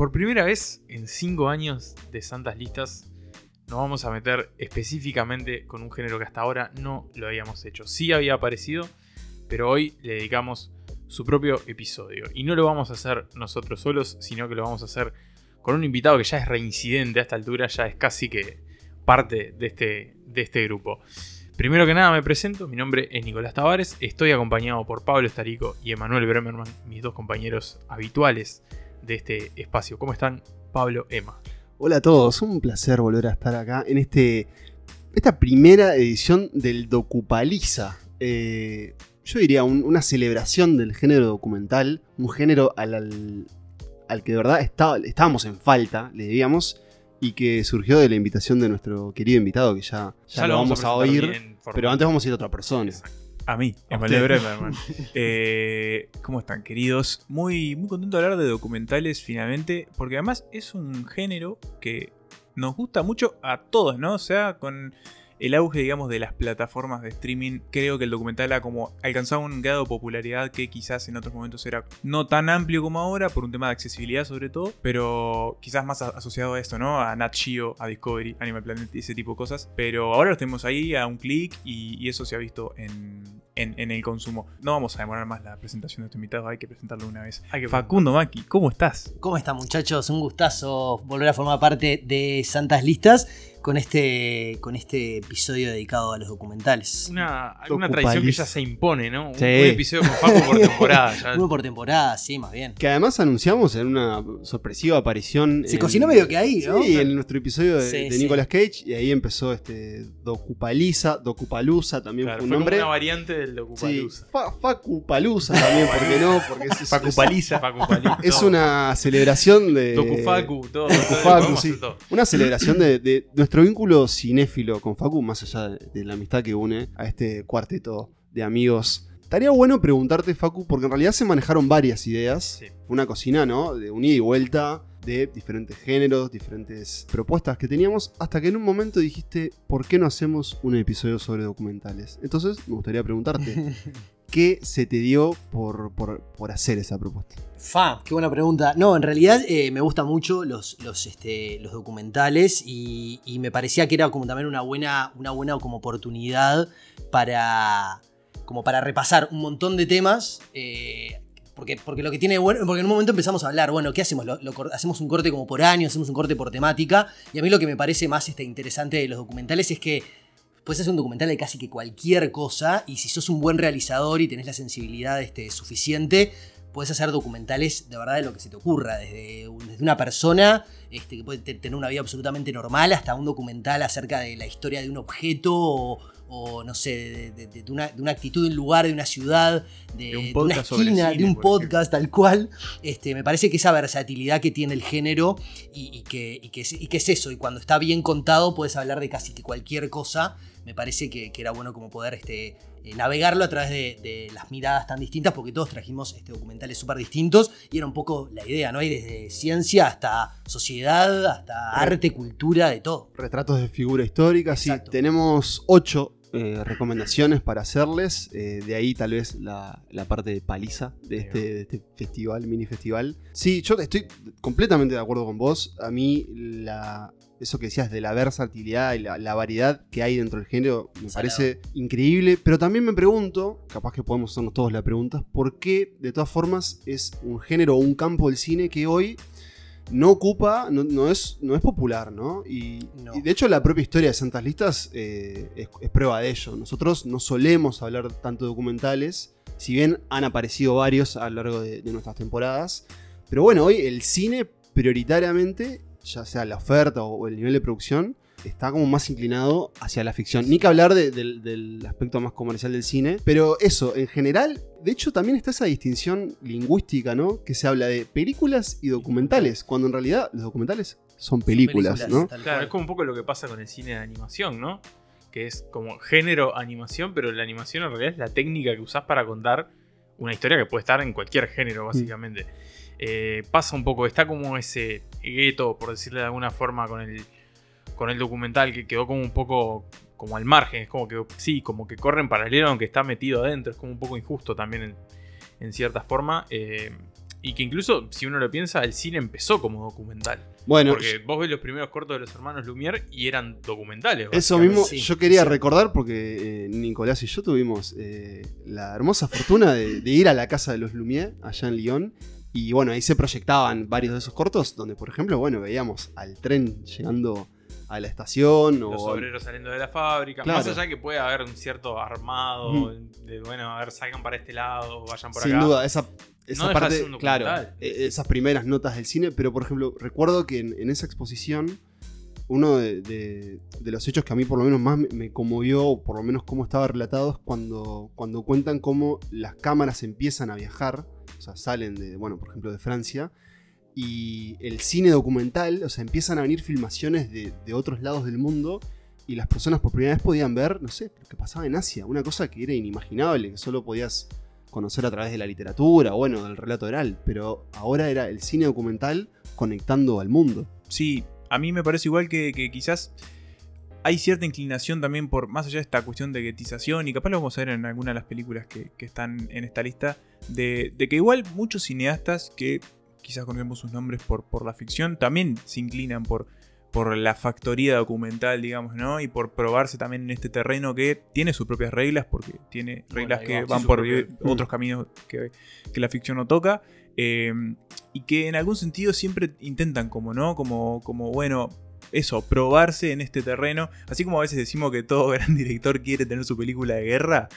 Por primera vez en 5 años de Santas Listas, nos vamos a meter específicamente con un género que hasta ahora no lo habíamos hecho. Sí había aparecido, pero hoy le dedicamos su propio episodio. Y no lo vamos a hacer nosotros solos, sino que lo vamos a hacer con un invitado que ya es reincidente a esta altura, ya es casi que parte de este, de este grupo. Primero que nada me presento, mi nombre es Nicolás Tavares, estoy acompañado por Pablo Estarico y Emanuel Bremerman, mis dos compañeros habituales de este espacio. ¿Cómo están Pablo, Emma? Hola a todos, un placer volver a estar acá en este, esta primera edición del Docupaliza. Eh, yo diría una celebración del género documental, un género al, al, que de verdad estábamos en falta, le diríamos, y que surgió de la invitación de nuestro querido invitado, que ya, ya, lo, vamos a, oír, pero antes vamos a ir a otra persona. A mí, Emanuel Bremerman. eh, ¿Cómo están, queridos? Muy, muy contento de hablar de documentales finalmente, porque además es un género que nos gusta mucho a todos, ¿no? O sea, con el auge, digamos, de las plataformas de streaming, creo que el documental ha como alcanzado un grado de popularidad que quizás en otros momentos era no tan amplio como ahora, por un tema de accesibilidad sobre todo, pero quizás más asociado a esto, ¿no? A Nat Geo, a Discovery, Animal Planet y ese tipo de cosas. Pero ahora los tenemos ahí a un clic y, eso se ha visto en, en, el consumo. No vamos a demorar más la presentación de este invitado, hay que presentarlo una vez. Facundo Maki, ¿cómo estás? ¿Cómo están muchachos? Un gustazo volver a formar parte de Santas Listas con este, con este episodio dedicado a los documentales. Una, tradición que ya se impone, ¿no? Un, episodio con Facu por temporada. Uno por temporada, sí, más bien. Que además anunciamos en una sorpresiva aparición. Se cocinó medio que ahí, ¿no? Sí, en nuestro episodio de, Nicolas Cage. Y ahí empezó este Docupaliza, Docupalusa también fue un nombre. una variante del Docupalusa. Sí, Facupalusa también, ¿por qué no? Porque es, Facupaliza. Es una celebración de. Docufacu, todo. Docufacu, sí. Una celebración de, de nuestro vínculo cinéfilo con Facu, más allá de, la amistad que une a este cuarteto de amigos, estaría bueno preguntarte, Facu, porque en realidad se manejaron varias ideas. Fue una cocina, ¿no? De unida y vuelta de diferentes géneros, diferentes propuestas que teníamos, hasta que en un momento dijiste, ¿por qué no hacemos un episodio sobre documentales? Entonces, me gustaría preguntarte, ¿qué se te dio por, por hacer esa propuesta? Fa, qué buena pregunta. No, en realidad eh, me gustan mucho los, los, este, los documentales y, me parecía que era como también una buena, una buena como oportunidad para, como para repasar un montón de temas. Eh, porque, porque, lo que tiene bueno, porque en un momento empezamos a hablar, bueno, ¿qué hacemos? hacemos un corte como por año, hacemos un corte por temática. Y a mí lo que me parece más este, interesante de los documentales es que puedes hacer un documental de casi que cualquier cosa. Y si sos un buen realizador y tenés la sensibilidad este, suficiente, puedes hacer documentales de verdad de lo que se te ocurra, desde, una persona este, que puede tener una vida absolutamente normal hasta un documental acerca de la historia de un objeto o, no sé, de, una, actitud de un lugar, de una ciudad, de, una esquina, de un podcast tal cual. Este, me parece que esa versatilidad que tiene el género y, que, y, que, y que es eso, y cuando está bien contado puedes hablar de casi que cualquier cosa me parece que, era bueno como poder este, eh, navegarlo a través de, las miradas tan distintas, porque todos trajimos este, documentales súper distintos y era un poco la idea, ¿no? Hay desde ciencia hasta sociedad, hasta arte, cultura, de todo. Retratos de figura histórica, sí. Tenemos ocho eh, recomendaciones para hacerles. Eh, de ahí tal vez la, parte de paliza de este, de este, festival, mini festival. Sí, yo estoy completamente de acuerdo con vos. A mí la, eso que decías de la versatilidad y la, variedad que hay dentro del género me parece increíble. Pero también me pregunto, capaz que podemos hacernos todos la pregunta, ¿por qué de todas formas es un género o un campo del cine que hoy no ocupa, no, es, no es popular, ¿no? Y, de hecho la propia historia de Santas Listas eh, es, prueba de ello. Nosotros no solemos hablar tanto de documentales, si bien han aparecido varios a lo largo de nuestras temporadas. Pero bueno, hoy el cine prioritariamente ya sea la oferta o, el nivel de producción, está como más inclinado hacia la ficción. Ni que hablar del aspecto más comercial del cine. Pero eso, en general, de hecho también está esa distinción lingüística, ¿no? Que se habla de películas y documentales, cuando en realidad los documentales son películas, ¿no? Claro, es como un poco lo que pasa con el cine de animación, ¿no? Que es como género animación, pero la animación en realidad es la técnica que usás para contar una historia que puede estar en cualquier género, básicamente. Eh, pasa un poco, está como ese gueto, por decirle de alguna forma, con el, con el documental que quedó como un poco como al margen, es como que sí, como que corre en paralelo aunque está metido adentro, es como un poco injusto también en, cierta forma. Eh, Y que incluso, si uno lo piensa, el cine empezó como documental. Bueno, Porque vos ves los primeros cortos de los hermanos Lumière y eran documentales. Eso mismo Sí, yo quería sí. recordar porque eh, Nicolás y yo tuvimos eh, la hermosa fortuna de, de ir a la casa de los Lumière allá en Lyon. Y bueno, ahí se proyectaban varios de esos cortos donde, por ejemplo, bueno, veíamos al tren llegando a la estación Los o obreros saliendo de la fábrica. Claro. Más allá que puede haber un cierto armado, de bueno, a ver, salgan para este lado, vayan por sin acá. duda esa, esa No deja de parte, claro, eh, esas primeras notas del cine. Pero, por ejemplo, recuerdo que en, en esa exposición uno de, de- de los hechos que a mí por lo menos más me, me conmovió, o por lo menos cómo estaba relatado, es cuando, cuando cuentan cómo las cámaras empiezan a viajar, o sea, salen de, bueno, por ejemplo, de Francia, y el cine documental, o sea, empiezan a venir filmaciones de, de otros lados del mundo, y las personas por primera vez podían ver, no sé, lo que pasaba en Asia, una cosa que era inimaginable, que solo podías conocer a través de la literatura, bueno, del relato oral, pero ahora era el cine documental conectando al mundo. Sí, a mí me parece igual que, que quizás hay cierta inclinación también por, más allá de esta cuestión de guetización, y capaz lo vamos a ver en alguna de las películas que, que están en esta lista, de que igual muchos cineastas que quizás conocemos sus nombres por, por la ficción, también se inclinan por, por la factoría documental, digamos, ¿no? Y por probarse también en este terreno que tiene sus propias reglas, porque tiene reglas que va, van por propio- otros caminos que, que la ficción no toca. eh, y que en algún sentido siempre intentan como, ¿no? Como, como, bueno, eso, probarse en este terreno. Así como a veces decimos que todo gran director quiere tener su película de guerra,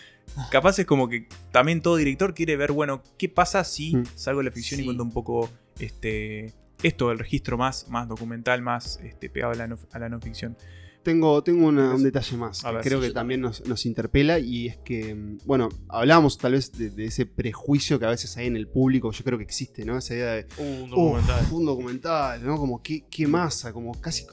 capaz es como que también todo director quiere ver, bueno, ¿qué pasa si Mm. salgo de la ficción y cuento un poco este esto, el registro más, más documental, más este, pegado a la no, a la no ficción? Tengo, tengo una- un detalle más A que ver, creo sí, que también nos, nos interpela y es que, mm, bueno, hablábamos tal vez de, de ese prejuicio que a veces hay en el público, yo creo que existe, ¿no? Esa idea de, Un documental. "Uf, un documental, ¿no? Como qué, qué masa, como casi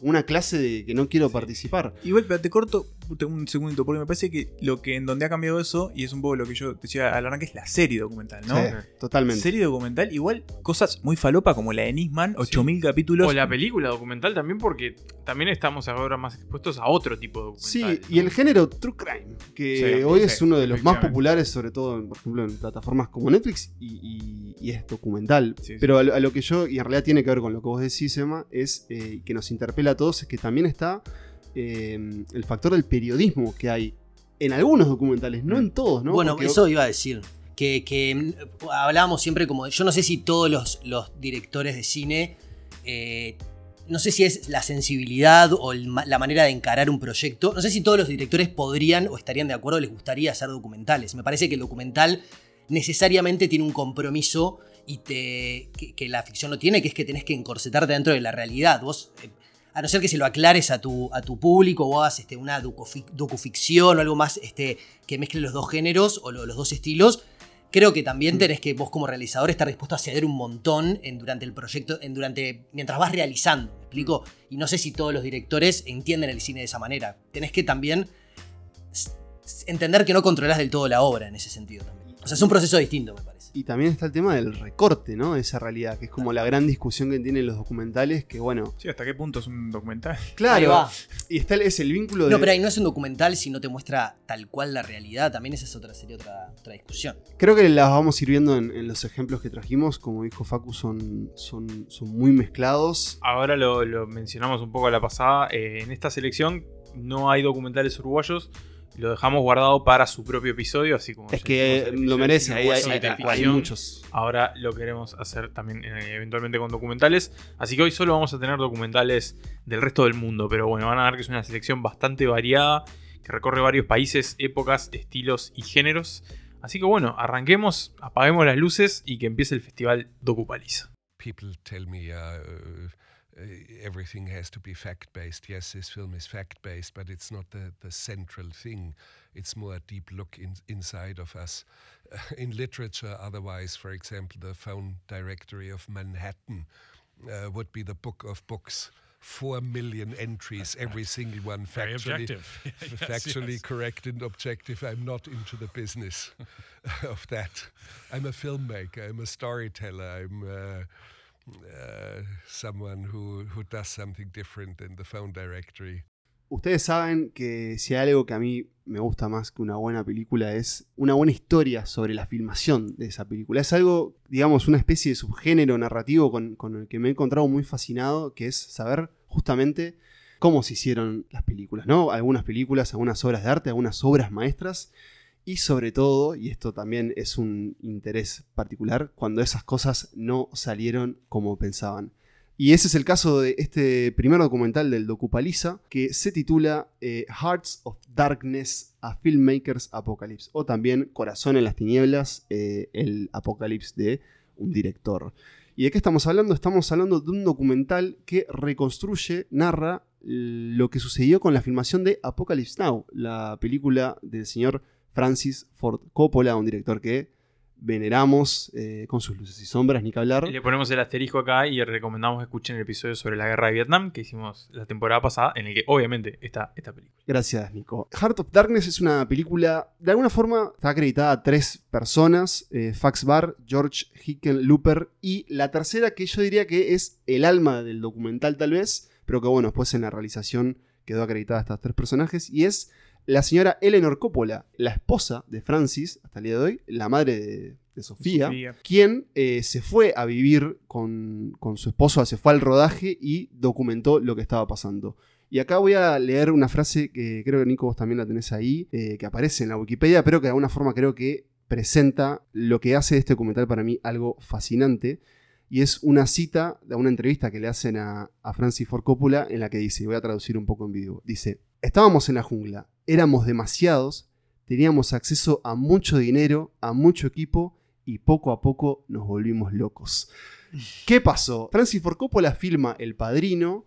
una clase de que no quiero Sí. participar. Igual, pero te corto un segundito, porque me parece que lo que en donde ha cambiado eso, y es un poco lo que yo decía al arranque, es la serie documental, ¿no? Sí, totalmente. Serie documental, igual cosas muy falopa como la de Nisman, 8000 capítulos. O la película documental también, porque también estamos ahora más expuestos a otro tipo de Sí, documentales. y el género True Crime, que Sí, hoy sí, es uno de los más populares, sobre todo, en, por ejemplo, en plataformas como Netflix, y, y- y es documental. Sí, sí. Pero a lo, a lo que yo, y en realidad tiene que ver con lo que vos decís, Emma, es eh, que nos interpela a todos, es que también está eh, el factor del periodismo que hay en algunos documentales, no Mm. en todos, ¿no? Bueno, Porque- eso iba a decir. Que, que, mm, hablábamos siempre como. Yo no sé si todos los, los directores de cine. eh, no sé si es la sensibilidad o el la manera de encarar un proyecto. No sé si todos los directores podrían o estarían de acuerdo, les gustaría hacer documentales. Me parece que el documental necesariamente tiene un compromiso y te, que, que la ficción no tiene, que es que tenés que encorsetarte dentro de la realidad. Vos, eh, a no ser que se lo aclares a tu, a tu público o hagas este, una docufic- docuficción o algo más este, que mezcle los dos géneros o lo- los dos estilos, creo que también tenés que vos como realizador estar dispuesto a ceder un montón en, durante el proyecto, en, durante, mientras vas realizando, ¿me explico? Y no sé si todos los directores entienden el cine de esa manera. Tenés que también entender que no controlás del todo la obra en ese sentido también. O sea, es un proceso distinto, me parece. Y también está el tema del recorte, ¿no? De esa realidad, que es como la gran discusión que tienen los documentales, que bueno, Sí, ¿hasta qué punto es un documental? Ahí claro, va. y está el- es el vínculo de... No, pero ahí no es un documental si no te muestra tal cual la realidad. También esa es otra, sería otra, otra discusión. Creo que las vamos a ir viendo en, en los ejemplos que trajimos, como dijo Facu, son, son, son muy mezclados. Ahora lo, lo mencionamos un poco a la pasada. eh, en esta selección no hay documentales uruguayos. Lo dejamos guardado para su propio episodio, así como. Es que lo merece, ahí hay, muchos. Ahora lo queremos hacer también eh, eventualmente con documentales. Así que hoy solo vamos a tener documentales del resto del mundo. Pero bueno, van a ver que es una selección bastante variada. Que recorre varios países, épocas, estilos y géneros. Así que bueno, arranquemos, apaguemos las luces y que empiece el festival Docupaliza. people tell me uh, everything has to be fact based. Yes, this film is fact based, but it's not the, the central thing. It's more a deep look in, inside of us. in literature, otherwise, for example, the phone directory of Manhattan uh, would be the book of books. Four million entries, every single one factually, Yes, factually yes. correct and objective. I'm not into the business of that. I'm a filmmaker. I'm a storyteller. I'm uh, uh, someone who who does something different than directory. Ustedes saben que si hay algo que a mí me gusta más que una buena película es una buena historia sobre la filmación de esa película. Es algo, digamos, una especie de subgénero narrativo con, con el que me he encontrado muy fascinado, que es saber justamente cómo se hicieron las películas, ¿no? Algunas películas, algunas obras de arte, algunas obras maestras y sobre todo, y esto también es un interés particular, cuando esas cosas no salieron como pensaban. Y ese es el caso de este primer documental del Docupaliza, que se titula eh, Hearts of Darkness, a Filmmakers Apocalypse, o también Corazón en las Tinieblas, eh, el apocalipsis de un director. ¿Y de qué estamos hablando? Estamos hablando de un documental que reconstruye, narra lo que sucedió con la filmación de Apocalypse Now, la película del señor Francis Ford Coppola, un director que veneramos eh, con sus luces y sombras, ni que hablar. le ponemos el asterisco acá y recomendamos que escuchen el episodio sobre la guerra de Vietnam que hicimos la temporada pasada, en el que obviamente está esta película. Gracias, Nico. Heart of Darkness es una película, de alguna forma, está acreditada a tres personas: eh, Fax Bar, George Hickenlooper y la tercera, que yo diría que es el alma del documental, tal vez, pero que bueno, después en la realización quedó acreditada a estos tres personajes, y es la señora Eleanor Coppola, la esposa de Francis, hasta el día de hoy, la madre de, Sofía, quien eh, se fue a vivir con, su esposo, se fue al rodaje y documentó lo que estaba pasando. Y acá voy a leer una frase que creo que Nico vos también la tenés ahí, eh, que aparece en la Wikipedia, pero que de alguna forma creo que presenta lo que hace este documental para mí algo fascinante. Y es una cita de una entrevista que le hacen a, a Francis Ford Coppola en la que dice, voy a traducir un poco en vivo, dice, estábamos en la jungla, éramos demasiados, teníamos acceso a mucho dinero, a mucho equipo y poco a poco nos volvimos locos. ¿Qué pasó? Francis Ford Coppola filma El Padrino.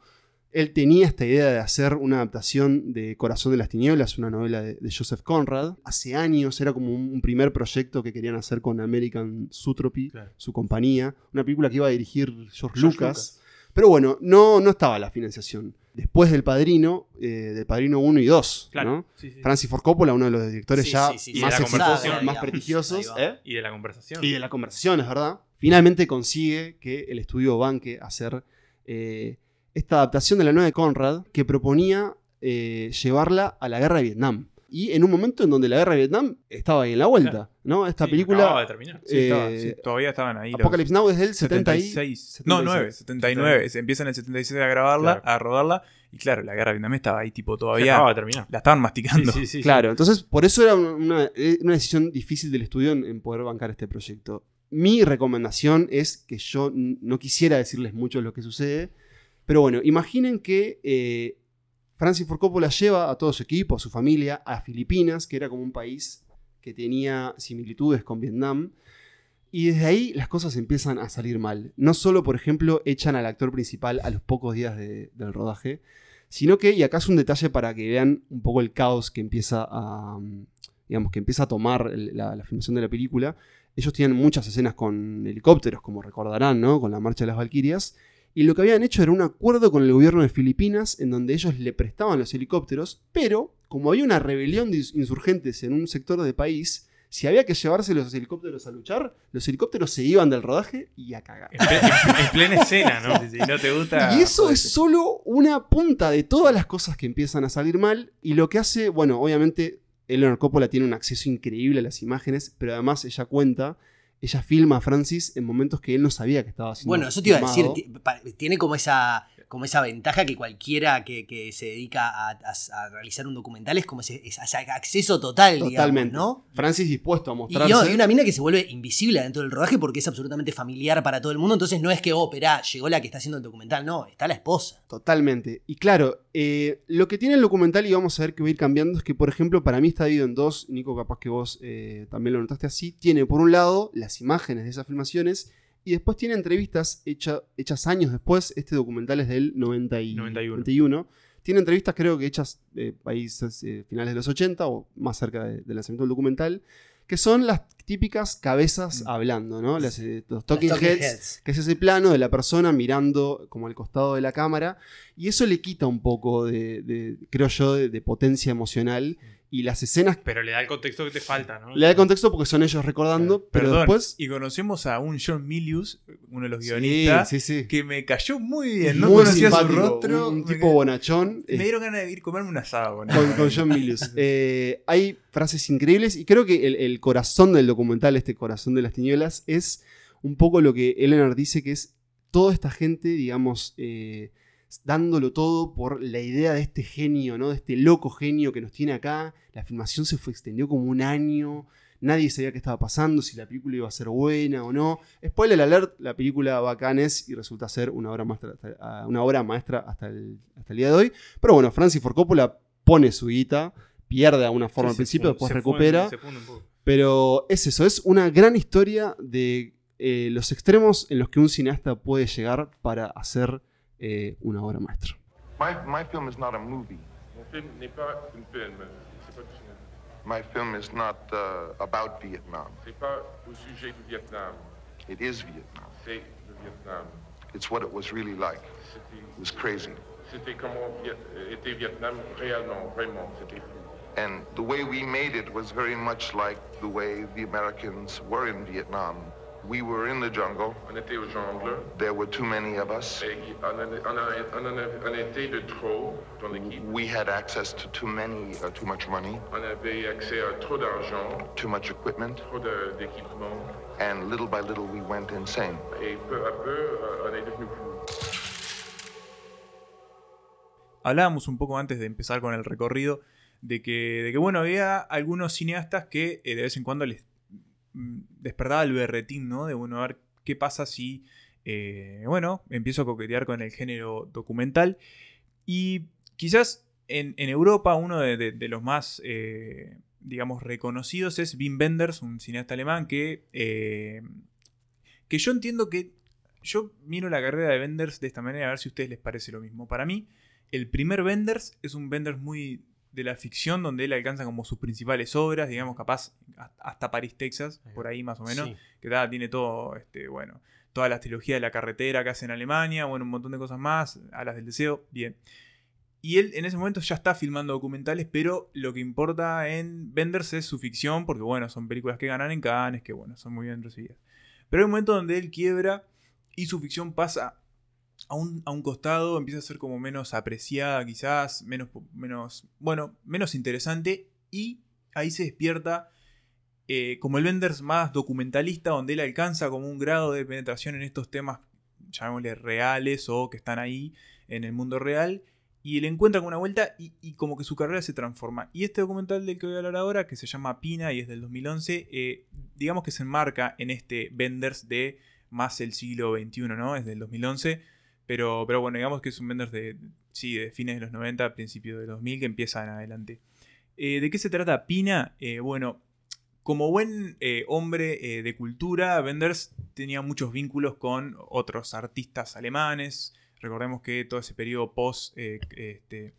Él tenía esta idea de hacer una adaptación de Corazón de las Tinieblas, una novela de, Joseph Conrad. Hace años era como un, primer proyecto que querían hacer con American Zootropy, su compañía. Una película que iba a dirigir George, Lucas. Pero bueno, no, no estaba la financiación después del Padrino, eh, del Padrino 1 y 2. ¿no? Francis Ford Coppola, uno de los directores ya más, más prestigiosos. ¿eh? Y de la conversación. Y de la conversación, es verdad. Finalmente consigue que el estudio banque hacer eh, esta adaptación de la nueva de Conrad que proponía llevarla a la guerra de Vietnam y en un momento en donde la guerra de Vietnam estaba ahí en la vuelta, ¿no? Esta película... de terminar. Eh, todavía estaban ahí. Apocalypse Now es del 76. No, 9, 79. Se empieza en el 76 a grabarla, a rodarla. Y claro, la guerra de Vietnam estaba ahí, tipo, todavía. de terminar. La estaban masticando. claro, entonces por eso era una, una decisión difícil del estudio en, poder bancar este proyecto. Mi recomendación es que yo no quisiera decirles mucho lo que sucede, pero bueno, imaginen que eh, Francis Ford Coppola lleva a todo su equipo, a su familia, a Filipinas, que era como un país que tenía similitudes con Vietnam. Y desde ahí las cosas empiezan a salir mal. No solo, por ejemplo, echan al actor principal a los pocos días del rodaje, sino que, y acá es un detalle para que vean un poco el caos que empieza a, digamos, que empieza a tomar la, la filmación de la película. Ellos tienen muchas escenas con helicópteros, como recordarán, ¿no? Con la marcha de las Valquirias y lo que habían hecho era un acuerdo con el gobierno de Filipinas en donde ellos le prestaban los helicópteros, pero como había una rebelión de insurgentes en un sector del país, si había que llevarse los helicópteros a luchar, los helicópteros se iban del rodaje y a cagar. En, plena escena, ¿no? Si no te gusta. Y eso es solo una punta de todas las cosas que empiezan a salir mal. Y lo que hace, bueno, obviamente, Eleanor Coppola tiene un acceso increíble a las imágenes, pero además ella cuenta ella filma a Francis en momentos que él no sabía que estaba haciendo. Bueno, eso te iba a decir, tiene como esa, como esa ventaja que cualquiera que, se dedica a, realizar un documental es como ese, acceso total, Totalmente. ¿no? Francis dispuesto a mostrarse. Y, hay una mina que se vuelve invisible dentro del rodaje porque es absolutamente familiar para todo el mundo, entonces no es que, oh, llegó la que está haciendo el documental, no, está la esposa. Totalmente. Y claro, eh, lo que tiene el documental, y vamos a ver que va a ir cambiando, es que, por ejemplo, para mí está dividido en dos, Nico, capaz que vos eh, también lo notaste así, tiene por un lado las imágenes de esas filmaciones, y después tiene entrevistas hechas años después. Este documental es del 91. Tiene entrevistas, creo que hechas de países eh, finales de los 80 o más cerca del lanzamiento del documental, que son las típicas cabezas mm. hablando, ¿no? Eh, los talking, heads, que es ese plano de la persona mirando como al costado de la cámara. Y eso le quita un poco de, creo yo, de, potencia emocional y las escenas. Pero le da el contexto que te falta, ¿no? Le da el contexto porque son ellos recordando, pero Perdón, después. Y conocemos a un John Milius, uno de los guionistas, Sí, sí, sí. que me cayó muy bien. No Muy conocía su simpático, rostro. Un, me, tipo bonachón. me eh, dieron ganas de ir a comerme un asado con, con John Milius. Eh, hay frases increíbles y creo que el, el corazón del documental, este corazón de las tinieblas, es un poco lo que Eleanor dice que es toda esta gente, digamos, eh, dándolo todo por la idea de este genio, ¿no? De este loco genio que nos tiene acá. La filmación se fue, extendió como un año. Nadie sabía qué estaba pasando, si la película iba a ser buena o no. Spoiler alert, la película bacanes y resulta ser una obra maestra, hasta- una obra maestra hasta el, hasta el día de hoy. Pero bueno, Francis Ford Coppola pone su guita, pierde de alguna forma Sí, al principio, fue- después se recupera. fue- se funde un poco. Pero es eso, es una gran historia de eh, los extremos en los que un cineasta puede llegar para hacer eh, una obra maestra. My, my film is not a movie. Mon film n'est pas une film, c'est pas du cinéma. My film is not uh, about Vietnam. C'est pas au sujet du Vietnam, It is Vietnam. c'est le Vietnam. It's what it was really like. It was crazy. c'était comment était Vietnam réellement, vraiment, c'était fou. And the way we made it was very much like the way the Americans were in Vietnam. We were in the jungle. On était au jungle, There were too many of us. et on en, on en- on en- on était de trop dans l'équipe. We had access to too many, uh, too much money, On avait accès à trop d'argent, too much equipment, trop de- d'équipement, and little by little we went insane. et peu à peu, euh, on est devenu fou. Hablábamos un poco antes de empezar con el recorrido de que, de que bueno, había algunos cineastas que eh, de vez en cuando les despertaba el berretín, ¿no? De bueno, a ver qué pasa si, eh, bueno, empiezo a coquetear con el género documental. Y quizás en, Europa uno de los más, eh, digamos, reconocidos es Wim Wenders, un cineasta alemán que, eh, que yo entiendo que yo miro la carrera de Wenders de esta manera a ver si a ustedes les parece lo mismo. Para mí, el primer Wenders es un Wenders muy de la ficción, donde él alcanza como sus principales obras, digamos, capaz hasta París, Texas, por ahí más o menos, Sí. que da, tiene todo, este, bueno, toda la trilogía de la carretera que hace en Alemania, bueno, un montón de cosas más, Alas del Deseo, bien. Y él en ese momento ya está filmando documentales, pero lo que importa en Wenders es su ficción, porque bueno, son películas que ganan en Cannes, que bueno, son muy bien recibidas. Pero hay un momento donde él quiebra y su ficción pasa a un, a un costado, empieza a ser como menos apreciada quizás, menos, menos, bueno, menos interesante y ahí se despierta eh, como el Wenders más documentalista, donde él alcanza como un grado de penetración en estos temas, llamémosle reales o que están ahí en el mundo real, y él encuentra con una vuelta y, y como que su carrera se transforma. Y este documental del que voy a hablar ahora, que se llama Pina y es del 2011, eh, digamos que se enmarca en este Wenders de más el siglo XXI, ¿no? Es del 2011, pero, pero bueno, digamos que es un Wenders de, sí, de fines de los 90, principios de los 2000, que empiezan adelante. Eh, ¿De qué se trata Pina? Eh, bueno, como buen eh, hombre de cultura, Wenders tenía muchos vínculos con otros artistas alemanes. Recordemos que todo ese periodo post, este,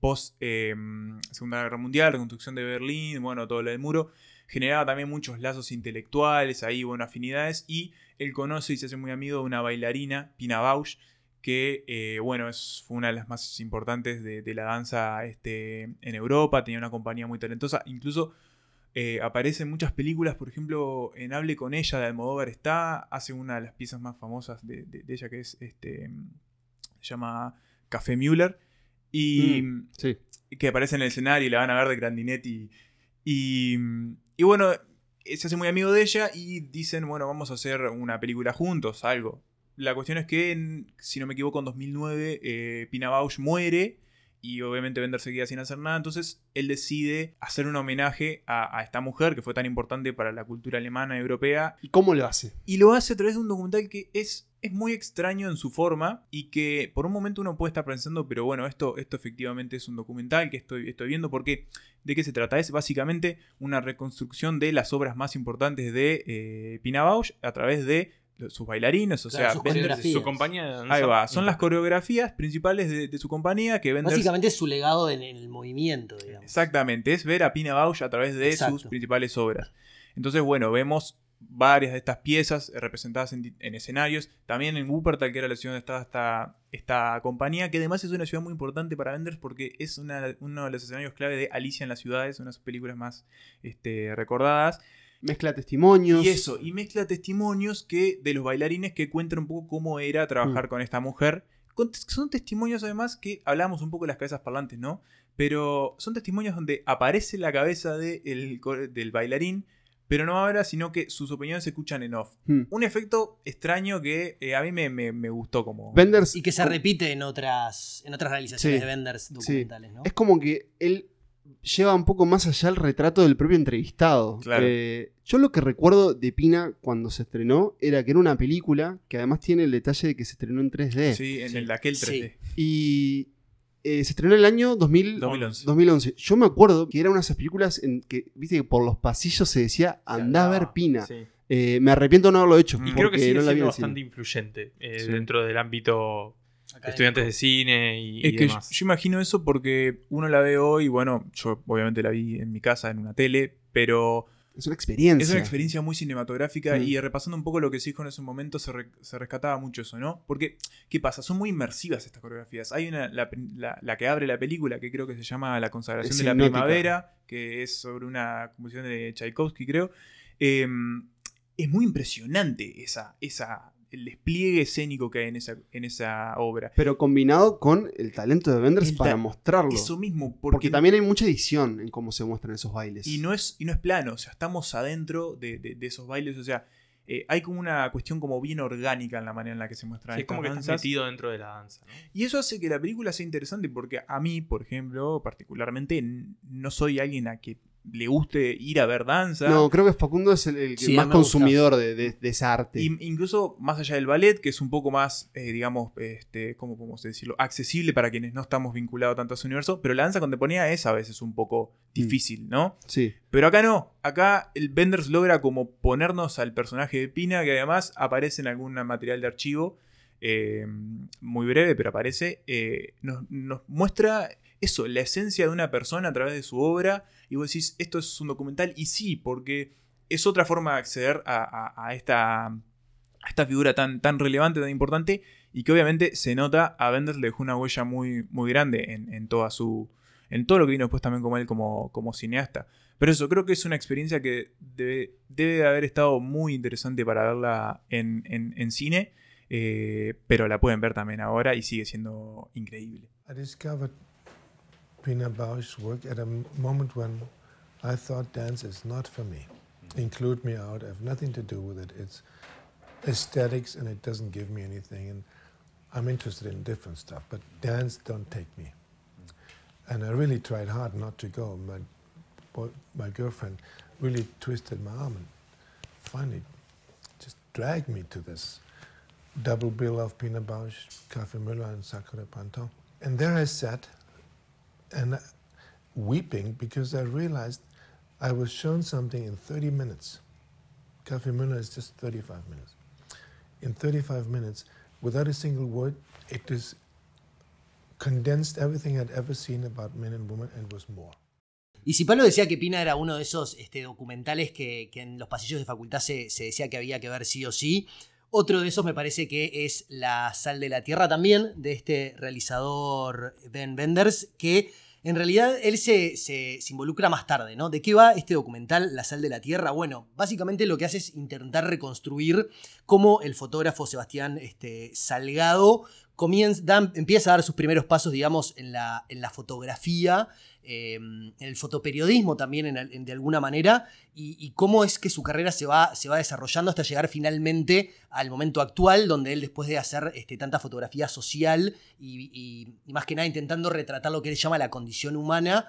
post eh, Segunda Guerra Mundial, reconstrucción de Berlín, bueno, todo lo del muro, generaba también muchos lazos intelectuales, ahí, bueno, afinidades, y él conoce y se hace muy amigo de una bailarina, Pina Bausch, que, eh, bueno, es, fue una de las más importantes de, de la danza este, en Europa, tenía una compañía muy talentosa, incluso eh, aparece en muchas películas, por ejemplo, en Hable con ella de Almodóvar está, hace una de las piezas más famosas de, de- de ella que es, este, se llama Café Müller, y Mm, sí. que aparece en el escenario y la van a ver de Grandinetti. Y, y bueno, se hace muy amigo de ella y dicen, bueno, vamos a hacer una película juntos, algo. La cuestión es que, en- si no me equivoco, en 2009 eh, Pina Bausch muere y obviamente Bender se queda sin hacer nada. Entonces él decide hacer un homenaje a, a esta mujer que fue tan importante para la cultura alemana y europea ¿Y cómo lo hace? y lo hace a través de un documental que es, es muy extraño en su forma y que por un momento uno puede estar pensando, pero bueno, esto, esto efectivamente es un documental que estoy, estoy viendo porque ¿de qué se trata? Es básicamente una reconstrucción de las obras más importantes de eh, Pina Bausch a través de sus bailarines, o Claro, sea, sus Bender- coreografías. Su compañía. Ahí va, son las coreografías principales de, de su compañía que Bender Básicamente es su legado en el movimiento, digamos. Exactamente, es ver a Pina Bausch a través de Exacto. sus principales obras. Entonces, bueno, vemos varias de estas piezas representadas en, escenarios. También en Wuppertal, que era la ciudad donde estaba esta, esta compañía, que además es una ciudad muy importante para Wenders porque es uno de los escenarios clave de Alicia en las ciudades, una de sus películas más este, recordadas. Mezcla testimonios. Y eso, y mezcla testimonios que de los bailarines que cuentan un poco cómo era trabajar mm. con esta mujer. son testimonios además que hablamos un poco de las cabezas parlantes, ¿no? Pero son testimonios donde aparece la cabeza del bailarín, pero no ahora, sino que sus opiniones se escuchan en off. Hmm. Un efecto extraño que eh, a mí me, gustó como... y que se repite en otras, en otras realizaciones de Benders documentales, ¿no? Es como que él lleva un poco más allá el retrato del propio entrevistado. Eh, yo lo que recuerdo de Pina cuando se estrenó era que era una película que además tiene el detalle de que se estrenó en 3D. Sí, en el de aquel 3D. Y eh, se estrenó en el año 2011. Yo me acuerdo que era una de esas películas en que, viste, que por los pasillos se decía, anda a ver Pina. Eh, me arrepiento de no haberlo hecho. Y creo que sigue no siendo bastante influyente eh, dentro del ámbito de estudiantes de cine y, es que Yo, imagino eso porque uno la ve hoy, bueno, yo obviamente la vi en mi casa, en una tele, pero es una experiencia. Es una experiencia muy cinematográfica mm. y repasando un poco lo que se dijo en ese momento se, rescataba mucho eso, ¿no? Porque, ¿qué pasa? Son muy inmersivas estas coreografías. Hay una, la, que abre la película que creo que se llama La consagración de la primavera, que es sobre una composición de Tchaikovsky, creo. Em, es muy impresionante esa, esa, el despliegue escénico que hay en esa, en esa obra. Pero combinado con el talento de Wenders para mostrarlo. Eso mismo. Porque, también hay mucha edición en cómo se muestran esos bailes. Y no es, y no es plano, o sea, estamos adentro de, esos bailes, o sea, eh, hay como una cuestión como bien orgánica en la manera en la que se muestran sí, es como que estás metido dentro de la danza. Y eso hace que la película sea interesante porque a mí, por ejemplo, particularmente, no soy alguien a que le guste ir a ver danza. No, creo que Facundo es el, más consumidor de, esa arte. incluso más allá del ballet, que es un poco más, eh, digamos, este, ¿cómo podemos decirlo? Accesible para quienes no estamos vinculados tanto a ese universo, pero la danza contemporánea es a veces un poco mm. difícil, ¿no? Sí. Pero acá no, acá el Benders logra como ponernos al personaje de Pina, que además aparece en algún material de archivo. Eh, muy breve, pero aparece, eh, nos, nos muestra eso, la esencia de una persona a través de su obra y vos decís, esto es un documental, y sí, porque es otra forma de acceder a, esta, esta figura tan, tan relevante, tan importante, y que obviamente se nota, a Benders le dejó una huella muy, muy grande en, toda su, en todo lo que vino después también como él como, como cineasta. Pero eso, creo que es una experiencia que debe, debe haber estado muy interesante para verla en, en, cine, eh, pero la pueden ver también ahora y sigue siendo increíble. Pina Bausch's work at a moment when I thought dance is not for me. Mm. Include me out. I have nothing to do with it. It's aesthetics and it doesn't give me anything. And I'm interested in different stuff, but dance don't take me. Mm. And I really tried hard not to go. My, my girlfriend really twisted my arm and finally just dragged me to this double bill of Pina Bausch, Café Müller, and Sakura Panton. And there I sat and weeping because I realized I was shown something in 30 minutes. Café Müller is just 35 minutes. In 35 minutes, without a single word, it is condensed everything I'd ever seen about men and women and was more. Y si Pablo decía que Pina era uno de esos este, documentales que, que, en los pasillos de facultad se, se, decía que había que ver sí o sí, otro de esos me parece que es La Sal de la Tierra también, de este realizador Ben Benders, que en realidad él se, se, involucra más tarde, ¿no? ¿De qué va este documental, La Sal de la Tierra? Bueno, básicamente lo que hace es intentar reconstruir cómo el fotógrafo Sebastián este, Salgado comienza, empieza a dar sus primeros pasos, digamos, en la, en la fotografía Em, en el fotoperiodismo también de alguna manera, y, cómo es que su carrera se va, se va desarrollando hasta llegar finalmente al momento actual, donde él después de hacer este, tanta fotografía social y, más que nada intentando retratar lo que él llama la condición humana,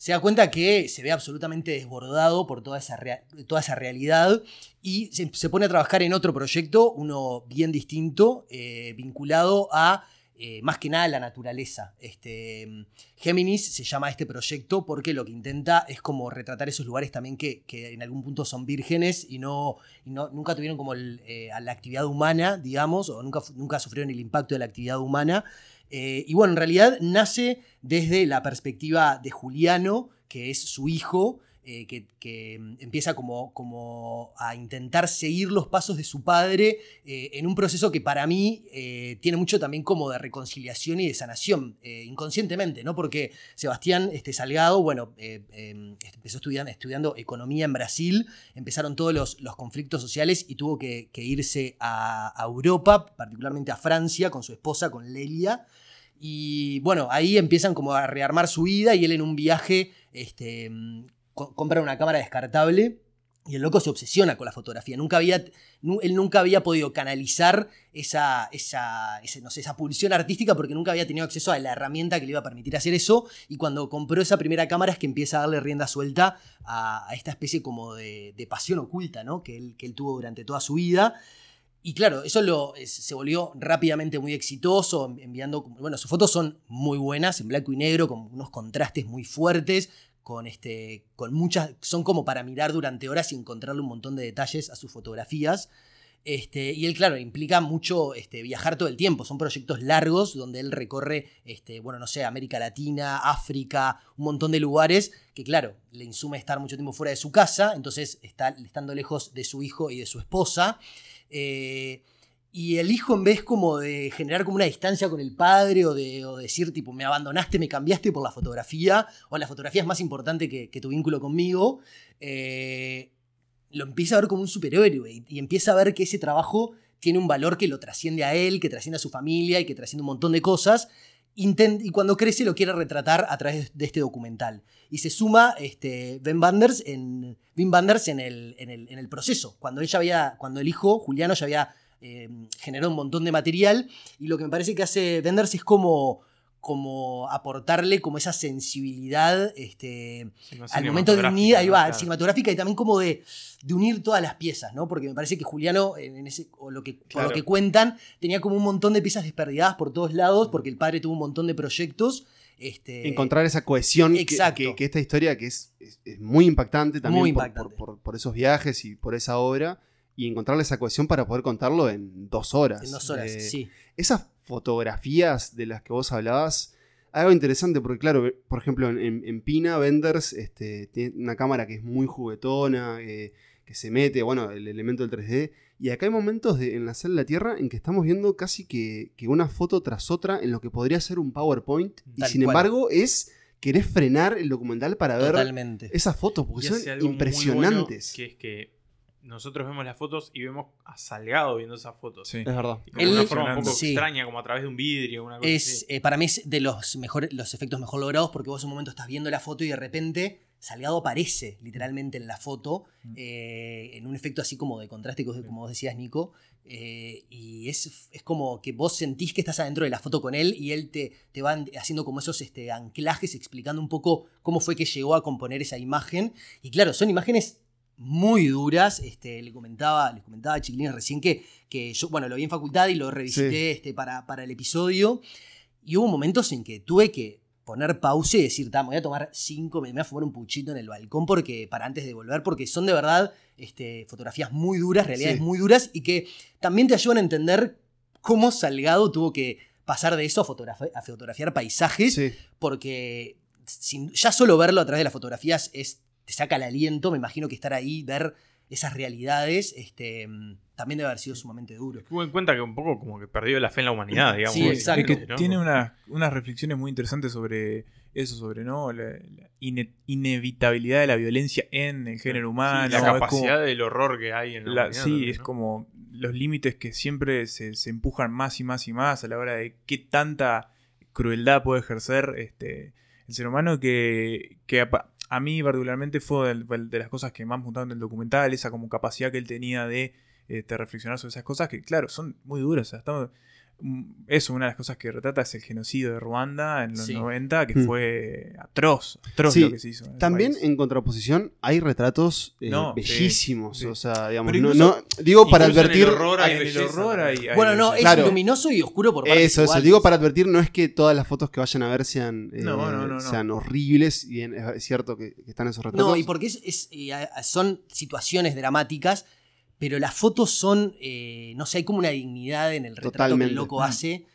se da cuenta que se ve absolutamente desbordado por toda esa, toda esa realidad y se, pone a trabajar en otro proyecto, uno bien distinto, eh, vinculado a eh, más que nada la naturaleza. Este, Géminis se llama este proyecto porque lo que intenta es como retratar esos lugares también que, en algún punto son vírgenes y, no, nunca tuvieron como eh, la actividad humana, digamos, o nunca, nunca sufrieron el impacto de la actividad humana. Eh, y bueno, en realidad nace desde la perspectiva de Juliano, que es su hijo, eh, que, mm, empieza como, como, a intentar seguir los pasos de su padre eh, en un proceso que para mí tiene mucho también como de reconciliación y de sanación, inconscientemente, ¿no? Porque Sebastián este, Salgado, bueno, em, empezó estudiando, economía en Brasil, empezaron todos los, conflictos sociales y tuvo que, irse a Europa, particularmente a Francia, con su esposa, con Lelia. Y bueno, ahí empiezan como a rearmar su vida y él en un viaje este, compra una cámara descartable y el loco se obsesiona con la fotografía. Nunca había, él nunca había podido canalizar esa, esa, no sé, esa pulsión artística porque nunca había tenido acceso a la herramienta que le iba a permitir hacer eso. Y cuando compró esa primera cámara es que empieza a darle rienda suelta a, esta especie como de, pasión oculta ¿no? que, él, que él tuvo durante toda su vida. Y claro, eso lo, se volvió rápidamente muy exitoso, enviando, bueno, sus fotos son muy buenas, en blanco y negro, con unos contrastes muy fuertes, con, este, con muchas, son como para mirar durante horas y encontrarle un montón de detalles a sus fotografías. Este, y él, claro, implica mucho este, viajar todo el tiempo. Son proyectos largos donde él recorre, este, bueno, no sé, América Latina, África, un montón de lugares que, claro, le insume estar mucho tiempo fuera de su casa, entonces está estando lejos de su hijo y de su esposa. Eh, y el hijo, en vez como de generar como una distancia con el padre o de decir, tipo, me abandonaste, me cambiaste por la fotografía, o la fotografía es más importante que, tu vínculo conmigo, eh, lo empieza a ver como un superhéroe y, empieza a ver que ese trabajo tiene un valor que lo trasciende a él, que trasciende a su familia y que trasciende un montón de cosas. Y cuando crece lo quiere retratar a través de este documental. Y se suma este, Ben Banders en, ben Banders en, el, en, el, en el proceso. Cuando, él había, cuando el hijo, Juliano, ya había Em, generó un montón de material y lo que me parece que hace Venders es como, como aportarle como esa sensibilidad este, al momento de unir, ahí va, cinematográfica y también como de, de, unir todas las piezas, ¿no? Porque me parece que Juliano, en ese, o lo que, por lo que cuentan, tenía como un montón de piezas desperdigadas por todos lados porque el padre tuvo un montón de proyectos. Este, Encontrar esa cohesión que, que, esta historia que es, es, muy impactante también por, por, esos viajes y por esa obra y encontrarle esa cohesión para poder contarlo en dos horas. En dos horas, eh, sí. Esas fotografías de las que vos hablabas, algo interesante, porque claro, por ejemplo, en, Pina, Benders este, tiene una cámara que es muy juguetona, eh, que se mete, bueno, el elemento del 3D. Y acá hay momentos de, en la sala de la Tierra en que estamos viendo casi que, una foto tras otra en lo que podría ser un PowerPoint. y sin embargo es querés frenar el documental para ver esas fotos, porque son impresionantes. que es que nosotros vemos las fotos y vemos a Salgado viendo esas fotos. Sí, es verdad. de una forma un poco extraña, como a través de un vidrio. Una cosa es, eh, para mí es de los, mejores, los efectos mejor logrados porque vos en un momento estás viendo la foto y de repente Salgado aparece literalmente en la foto, mm. eh, en un efecto así como de contraste, como vos decías, Nico. Eh, y es, es, como que vos sentís que estás adentro de la foto con él y él te, te va haciendo como esos este, anclajes, explicando un poco cómo fue que llegó a componer esa imagen. Y claro, son imágenes muy duras. Este, le comentaba, les comentaba a Chiquilines recién que, que yo, bueno, lo vi en facultad y lo revisité este, para, para el episodio. Y hubo momentos en que tuve que poner pausa y decir, me voy a tomar cinco, me voy a fumar un puchito en el balcón porque, para antes de volver, porque son de verdad este, fotografías muy duras, realidades muy duras y que también te ayudan a entender cómo Salgado tuvo que pasar de eso a, fotografiar paisajes, porque ya solo verlo a través de las fotografías es te saca el aliento. Me imagino que estar ahí, ver esas realidades, este, también debe haber sido sumamente duro. Tuvo en cuenta que un poco como que perdió la fe en la humanidad, digamos. Sí, exacto. Tiene unas reflexiones muy interesantes sobre eso, sobre ¿no? la, inevitabilidad de la violencia en el género humano. la capacidad del horror que hay en la, humanidad. Sí, es como los límites que siempre se, empujan más y más y más a la hora de qué tanta crueldad puede ejercer este, el ser humano que, que a mí particularmente fue de, las cosas que más me gustaron del documental, esa como capacidad que él tenía de este, reflexionar sobre esas cosas que, claro, son muy duras. estamos, eso, una de las cosas que retrata es el genocidio de Ruanda en los 90, que mm. fue atroz, atroz lo que se hizo. también en contraposición hay retratos eh, bellísimos, o sea, digamos, no, digo para advertir... bueno, no, es luminoso y oscuro por partes Eso, eso, digo para advertir, no es que todas las fotos que vayan a ver sean, eh, sean horribles, y es cierto que, están esos retratos. No, y porque es, son situaciones dramáticas pero las fotos son, eh, no sé, hay como una dignidad en el retrato que el loco hace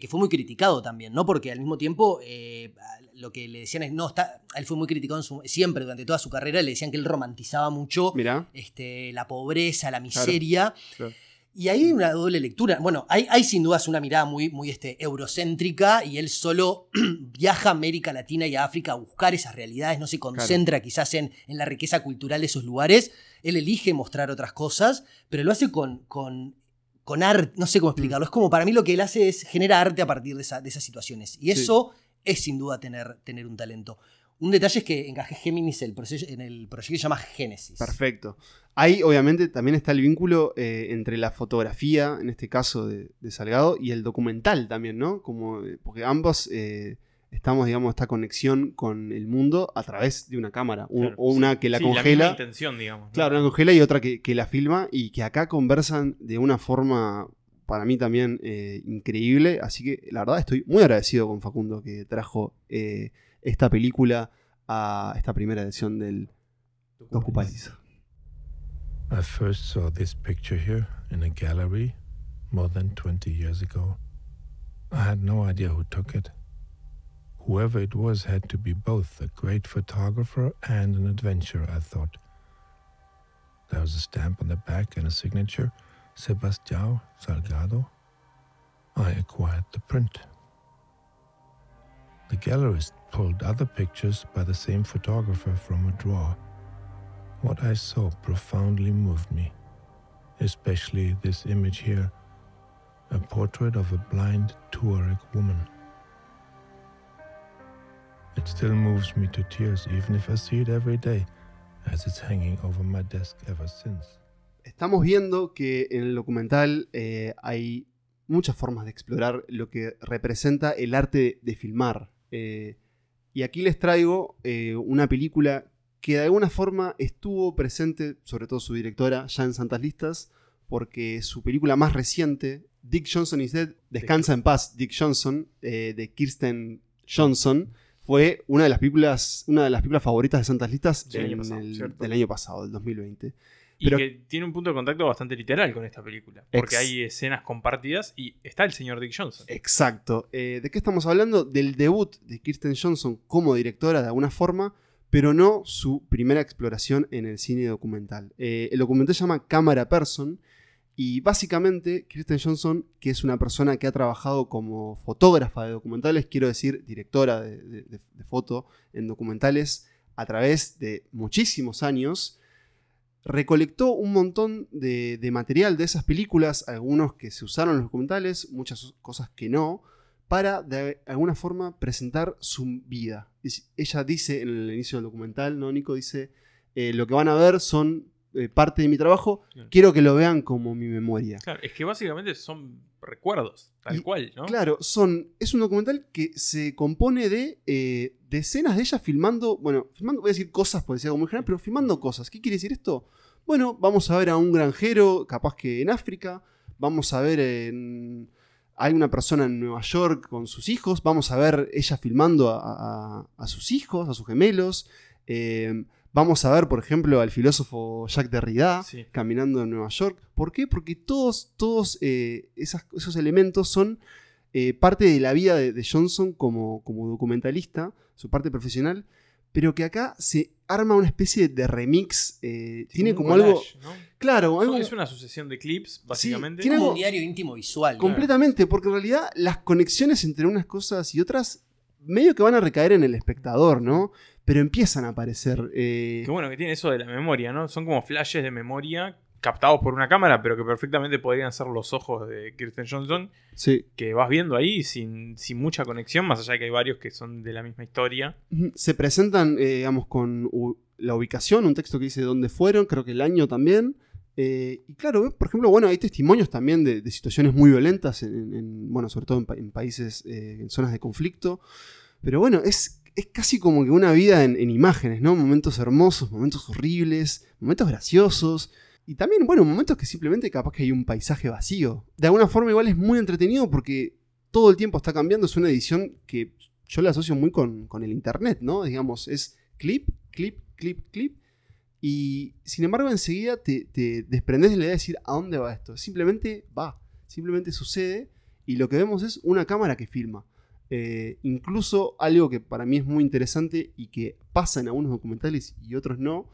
que, fue muy criticado también, ¿no? Porque al mismo tiempo eh, lo que le decían es, no, está, él fue muy criticado siempre durante toda su carrera, le decían que él romantizaba mucho Este, la pobreza, la miseria. Y ahí hay una doble lectura. Bueno, hay, hay sin dudas una mirada muy, muy este, eurocéntrica y él solo viaja a América Latina y a África a buscar esas realidades, no se concentra quizás en, en, la riqueza cultural de esos lugares. Él elige mostrar otras cosas, pero lo hace con, con, con arte, no sé cómo mm. explicarlo. Es como para mí lo que él hace es generar arte a partir de, de esas situaciones. Y eso es sin duda tener, tener un talento. Un detalle es que encajé Géminis el en el proyecto que se llama Génesis. Perfecto. Ahí obviamente también está el vínculo eh, entre la fotografía, en este caso de, Salgado, y el documental también, ¿no? Como, eh, porque ambos eh, estamos, digamos, esta conexión con el mundo a través de una cámara. o una que la congela. La intención, digamos. Claro, una congela y otra que, la filma y que acá conversan de una forma, para mí también, increíble. Así que la verdad estoy muy agradecido con Facundo que trajo esta película a esta primera edición del Docupaliza. I first saw this picture here in a gallery more than 20 years ago. I had no idea who took it. Whoever it was had to be both a great photographer and an adventurer, I thought. There was a stamp on the back and a signature, Sebastião Salgado. I acquired the print. The gallerist pulled other pictures by the same photographer from a drawer. What I saw profoundly moved me, especially this image here a portrait of a blind Tuareg woman. It still moves me to tears, even if I see it every day, as it's hanging over my desk ever since. Estamos viendo que en el documental eh, hay muchas formas de explorar lo que representa el arte de filmar. Eh, y aquí les traigo eh, una película que de alguna forma estuvo presente, sobre todo su directora, ya en Santas Listas, porque su película más reciente, Dick Johnson is Dead, Descansa en paz, Dick Johnson, eh, de Kirsten Johnson, fue una de las películas, una de las películas favoritas de Santas Listas del, año pasado, del año pasado, del 2020. Y que tiene un punto de contacto bastante literal con esta película. Porque hay escenas compartidas y está el señor Dick Johnson. Exacto. Eh, ¿De qué estamos hablando? Del debut de Kirsten Johnson como directora de alguna forma, pero no su primera exploración en el cine documental. Eh, el documental se llama Cámara Person y básicamente Kristen Johnson, que es una persona que ha trabajado como fotógrafa de documentales, quiero decir, directora de, foto en documentales a través de muchísimos años, recolectó un montón de, de, material de esas películas, algunos que se usaron en los documentales, muchas cosas que no, para de alguna forma presentar su vida. Ella dice en el inicio del documental, ¿no, Nico? Dice, eh, lo que van a ver son eh, parte de mi trabajo, quiero que lo vean como mi memoria. Claro, es que básicamente son recuerdos, tal cual, ¿no? Claro, son, es un documental que se compone de eh, escenas de ella filmando, bueno, filmando, voy a decir cosas por decir algo muy general, pero filmando cosas. ¿Qué quiere decir esto? Bueno, vamos a ver a un granjero, capaz que en África, vamos a ver en hay una persona en Nueva York con sus hijos, vamos a ver ella filmando a, sus hijos, a sus gemelos. Eh, vamos a ver, por ejemplo, al filósofo Jacques Derrida caminando en Nueva York. ¿Por qué? Porque todos, todos eh, esos elementos son eh, parte de la vida de, Johnson como, como documentalista, su parte profesional, pero que acá se arma una especie de remix. Eh, tiene como algo. Claro, algo, es una sucesión de clips, básicamente. tiene un diario íntimo visual. Completamente, porque en realidad las conexiones entre unas cosas y otras medio que van a recaer en el espectador, ¿no? Pero empiezan a aparecer. Eh... Qué bueno que tiene eso de la memoria, ¿no? Son como flashes de memoria captados por una cámara, pero que perfectamente podrían ser los ojos de Kirsten Johnson. Sí. Que vas viendo ahí sin, sin, mucha conexión, más allá de que hay varios que son de la misma historia. Se presentan, eh, digamos, con la ubicación, un texto que dice dónde fueron, creo que el año también. Eh, y claro, por ejemplo, bueno, hay testimonios también de, situaciones muy violentas, en, bueno, sobre todo en, países, eh, en zonas de conflicto. Pero bueno, es, es casi como que una vida en, en imágenes, ¿no? Momentos hermosos, momentos horribles, momentos graciosos. Y también, bueno, momentos que simplemente capaz que hay un paisaje vacío. De alguna forma igual es muy entretenido porque todo el tiempo está cambiando. Es una edición que yo la asocio muy con, el internet, ¿no? Digamos, es clip, clip, clip, clip. Y sin embargo enseguida te, te desprendes de la idea de decir a dónde va esto. Simplemente va, simplemente sucede. y lo que vemos es una cámara que filma. Eh, incluso algo que para mí es muy interesante y que pasa en algunos documentales y otros no,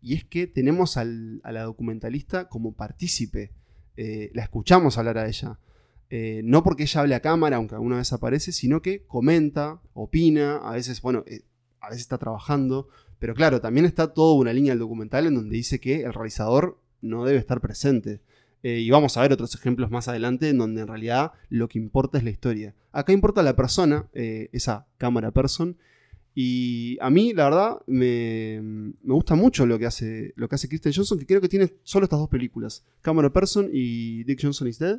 y es que tenemos a la documentalista como partícipe. Eh, la escuchamos hablar a ella. Eh, no porque ella hable a cámara, aunque alguna vez aparece, sino que comenta, opina, a veces, bueno, a veces está trabajando, pero claro, también está toda una línea del documental en donde dice que el realizador no debe estar presente. Eh, y vamos a ver otros ejemplos más adelante en donde en realidad lo que importa es la historia. Acá importa la persona, eh, esa cámara person. Y a mí, la verdad, me, gusta mucho lo que, hace, lo que hace Kristen Johnson, que creo que tiene solo estas dos películas, Camera Person y Dick Johnson is Dead.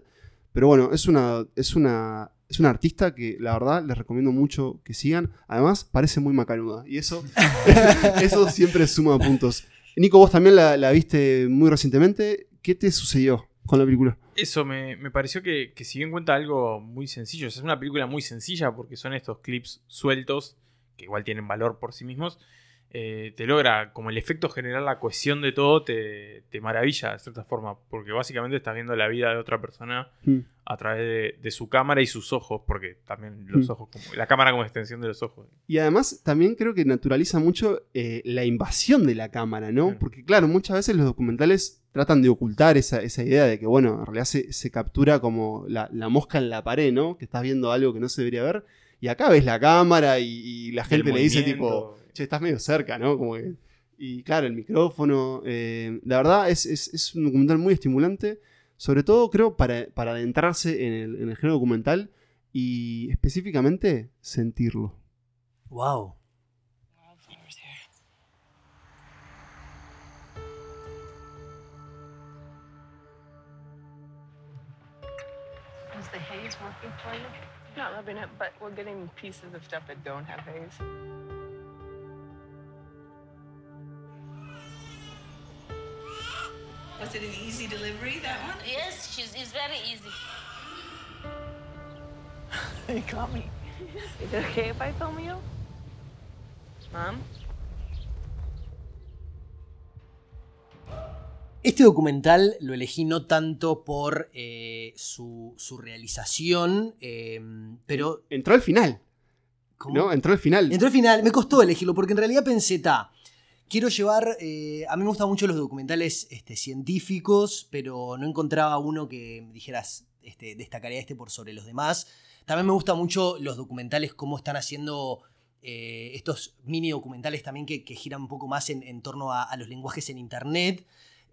Pero bueno, es una, es una, es una artista que la verdad les recomiendo mucho que sigan. Además, parece muy macanuda. Y eso, eso siempre suma puntos. Nico, vos también la viste muy recientemente. ¿Qué te sucedió? Con la película. Eso, me, pareció que, si bien cuenta algo muy sencillo, es una película muy sencilla porque son estos clips sueltos, que igual tienen valor por sí mismos, eh, te logra, como el efecto general, la cohesión de todo, te, maravilla de cierta forma, porque básicamente estás viendo la vida de otra persona hmm. a través de, su cámara y sus ojos, porque también los hmm. ojos, como, la cámara como extensión de los ojos. Y además también creo que naturaliza mucho eh, la invasión de la cámara, ¿no? Porque claro, muchas veces los documentales tratan de ocultar esa, idea de que, bueno, en realidad se, captura como la, mosca en la pared, ¿no? Que estás viendo algo que no se debería ver. Y acá ves la cámara y, la gente le dice tipo che, estás medio cerca, ¿no? Como y claro, el micrófono. Eh, la verdad es, un documental muy estimulante. Sobre todo, creo, para, adentrarse en el, género documental y específicamente sentirlo. Wow. Is the working for you? Not loving it, but we're getting pieces of stuff that don't have haze. Was it an easy delivery, that one? Yes, she's, it's very easy. you caught me. Is it okay if I film you? Mom? Este documental lo elegí no tanto por eh, su, su, realización, eh, pero... Entró al final. ¿Cómo? ¿No? Entró al final. Entró al final. Me costó elegirlo porque en realidad pensé, ta, Quiero llevar, eh, a mí me gustan mucho los documentales este, científicos, pero no encontraba uno que dijeras, este, destacaría este por sobre los demás. También me gustan mucho los documentales, cómo están haciendo eh, estos mini documentales también que, giran un poco más en, torno a, los lenguajes en Internet.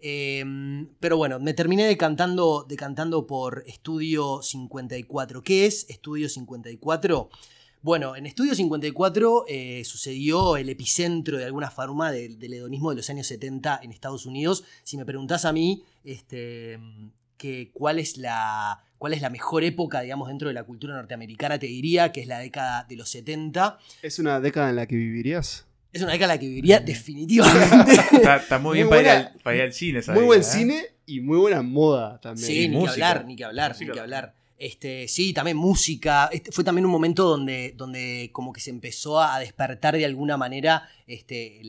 Em, pero bueno, me terminé decantando, decantando por Estudio 54. ¿Qué es Estudio 54? Bueno, en Estudio 54 eh, sucedió el epicentro de alguna forma del, hedonismo de los años 70 en Estados Unidos. Si me preguntás a mí este, cuál, es la, cuál es la mejor época, digamos, dentro de la cultura norteamericana, te diría que es la década de los 70. ¿Es una década en la que vivirías? Es una década en la que viviría definitivamente. está, muy bien para, ir al, cine. muy buen ¿eh? cine y muy buena moda también. Sí, ni que hablar, ni que hablar, ni que hablar. Este, sí, también música. Este, fue también un momento donde, donde como que se empezó a despertar de alguna manera este,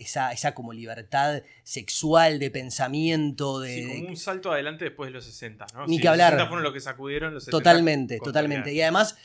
esa, esa, como libertad sexual de pensamiento. De, sí, como un salto adelante después de los 60, ¿no? Ni que hablar. Los 60 fueron los que sacudieron los 70 Totalmente, totalmente. Y además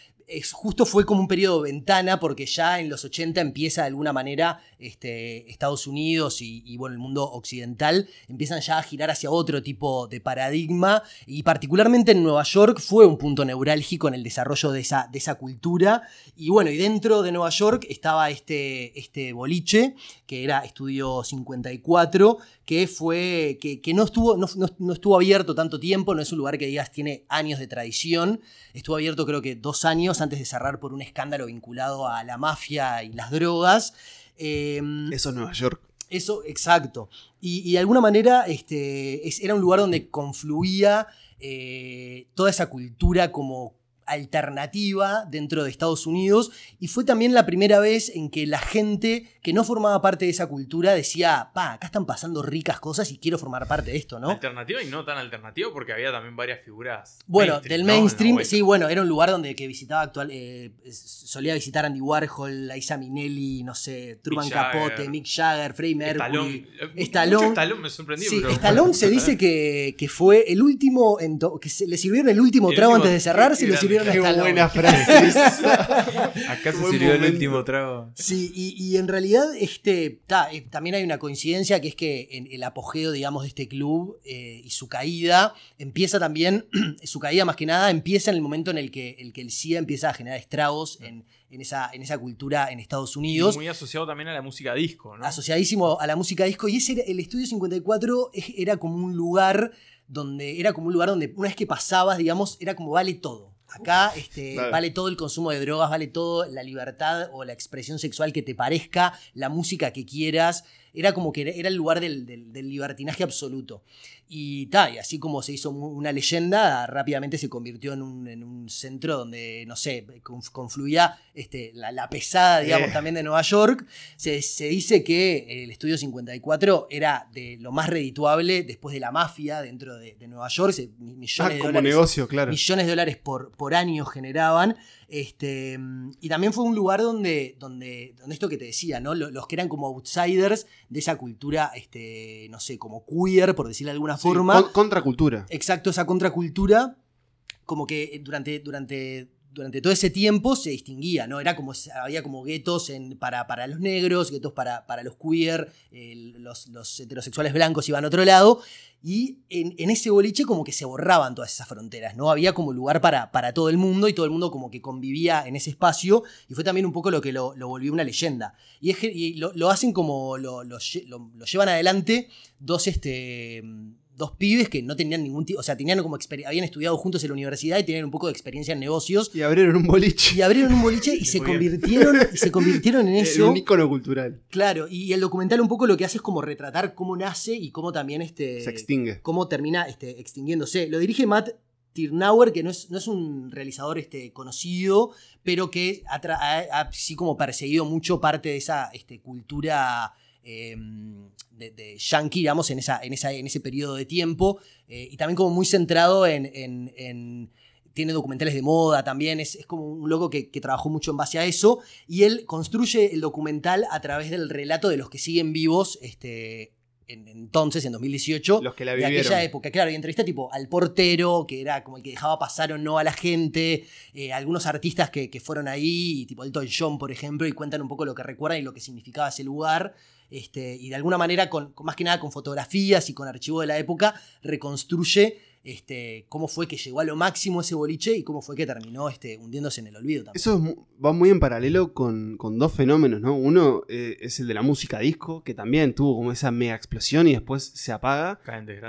justo fue como un periodo ventana porque ya en los 80 empieza de alguna manera este, Estados Unidos y, bueno, el mundo occidental empiezan ya a girar hacia otro tipo de paradigma y particularmente en Nueva York fue un punto neurálgico en el desarrollo de esa, de esa cultura. Y bueno, y dentro de Nueva York estaba este, este boliche que era Estudio 54 que fue que, no, estuvo, no, estuvo abierto tanto tiempo, no es un lugar que digas tiene años de tradición, estuvo abierto creo que dos años antes de cerrar por un escándalo vinculado a la mafia y las drogas. Em, eso es Nueva York. Eso, exacto. Y, de alguna manera este, era un lugar donde confluía eh, toda esa cultura como alternativa dentro de Estados Unidos y fue también la primera vez en que la gente que no formaba parte de esa cultura decía, pa, acá están pasando ricas cosas y quiero formar parte de esto, ¿no? Alternativa y no tan alternativa porque había también varias figuras. Bueno, mainstream, del mainstream, sí, bueno, era un lugar donde que visitaba actual, eh, solía visitar Andy Warhol, Liza Minnelli, no sé, Truman Mick Capote, Jagger. Mick Jagger, Freddie Mercury. Stallone. Eh, Stallone. me sorprendió. Sí, Stallone se dice que, que fue el último, en que se, le sirvieron el último El trago último- antes de cerrar, se qué le sirvieron a Qué Stallone. buena frase. Acá se Buen sirvió el último trago. Sí, y, y en realidad este, ta, eh, también hay una coincidencia que es que en el apogeo, digamos, de este club eh, y su caída empieza también, su caída más que nada empieza en el momento en el que el, que el SIDA empieza a generar estragos en, en esa, en esa cultura en Estados Y Unidos. muy asociado también a la música disco, ¿no? asociadísimo a la música disco y ese era- el estudio 54 es- era como un lugar donde era como un lugar donde una vez que pasabas digamos era como vale todo acá este, Claro. vale todo el consumo de drogas vale todo la libertad o la expresión sexual que te parezca la música que quieras era como que era- el lugar del, del- del libertinaje absoluto y, ta, y así como se hizo una leyenda, rápidamente se convirtió en un, en un centro donde, no sé, conf- confluía este, la, la pesada, digamos, Eh. también de Nueva York. Se, se dice que el Estudio 54 era de lo más redituable después de la mafia dentro de, de Nueva York. Se- millones Ah, de dólares negocio, claro. millones de dólares por, por año generaban. Este, y también fue un lugar donde, donde, donde esto que te decía, ¿no? Lo- Los, que eran como outsiders de esa cultura, este, no sé, como queer, por decirlo de alguna Sí, forma. con- contracultura. Exacto, esa contracultura, como que durante, durante, durante todo ese tiempo se distinguía, ¿no? Era como, había como guetos para, para los negros, guetos para, para los queer, los, los heterosexuales blancos iban a otro lado, y en, en ese boliche como que se borraban todas esas fronteras, ¿no? Había como lugar para, para todo el mundo y todo el mundo como que convivía en ese espacio, y fue también un poco lo que lo, lo volvió una leyenda. Y, es lo, lo hacen como, lo- lo llevan adelante dos, este, dos pibes que no tenían ningún tipo, o sea, tenían como habían estudiado juntos en la universidad y tenían un poco de experiencia en negocios. Y abrieron un boliche. Y abrieron un boliche y se convirtieron, y se convirtieron en eso. un icono cultural. Claro, y el documental un poco lo que hace es como retratar cómo nace y cómo también este, Se extingue. cómo termina este, extinguiéndose. Lo dirige Matt Tirnauer, que no es, no es un realizador este, conocido, pero que ha, ha- ha así como perseguido mucho parte de esa este, cultura eh, de, de yankee, digamos, en, esa, en, esa, en ese periodo de tiempo, eh, y también como muy centrado en- en- en tiene documentales de moda también, es, es como un loco que, que trabajó mucho en base a eso, y él construye el documental a través del relato de los que siguen vivos este, en- entonces, en 2018, Los que la de aquella época. Claro, y entrevista tipo al portero, que era como el que dejaba pasar o no a la gente, eh, algunos artistas que, que fueron ahí, tipo Elton John, por ejemplo, y cuentan un poco lo que recuerdan y lo que significaba ese lugar. Este, y de alguna manera, con, con más que nada con fotografías y con archivo de la época, reconstruye este, cómo fue que llegó a lo máximo ese boliche y cómo fue que terminó este, hundiéndose en el olvido también. Eso es va muy en paralelo con, con dos fenómenos, ¿no? Uno eh, es el de la música disco, que también tuvo como esa mega explosión y después se apaga.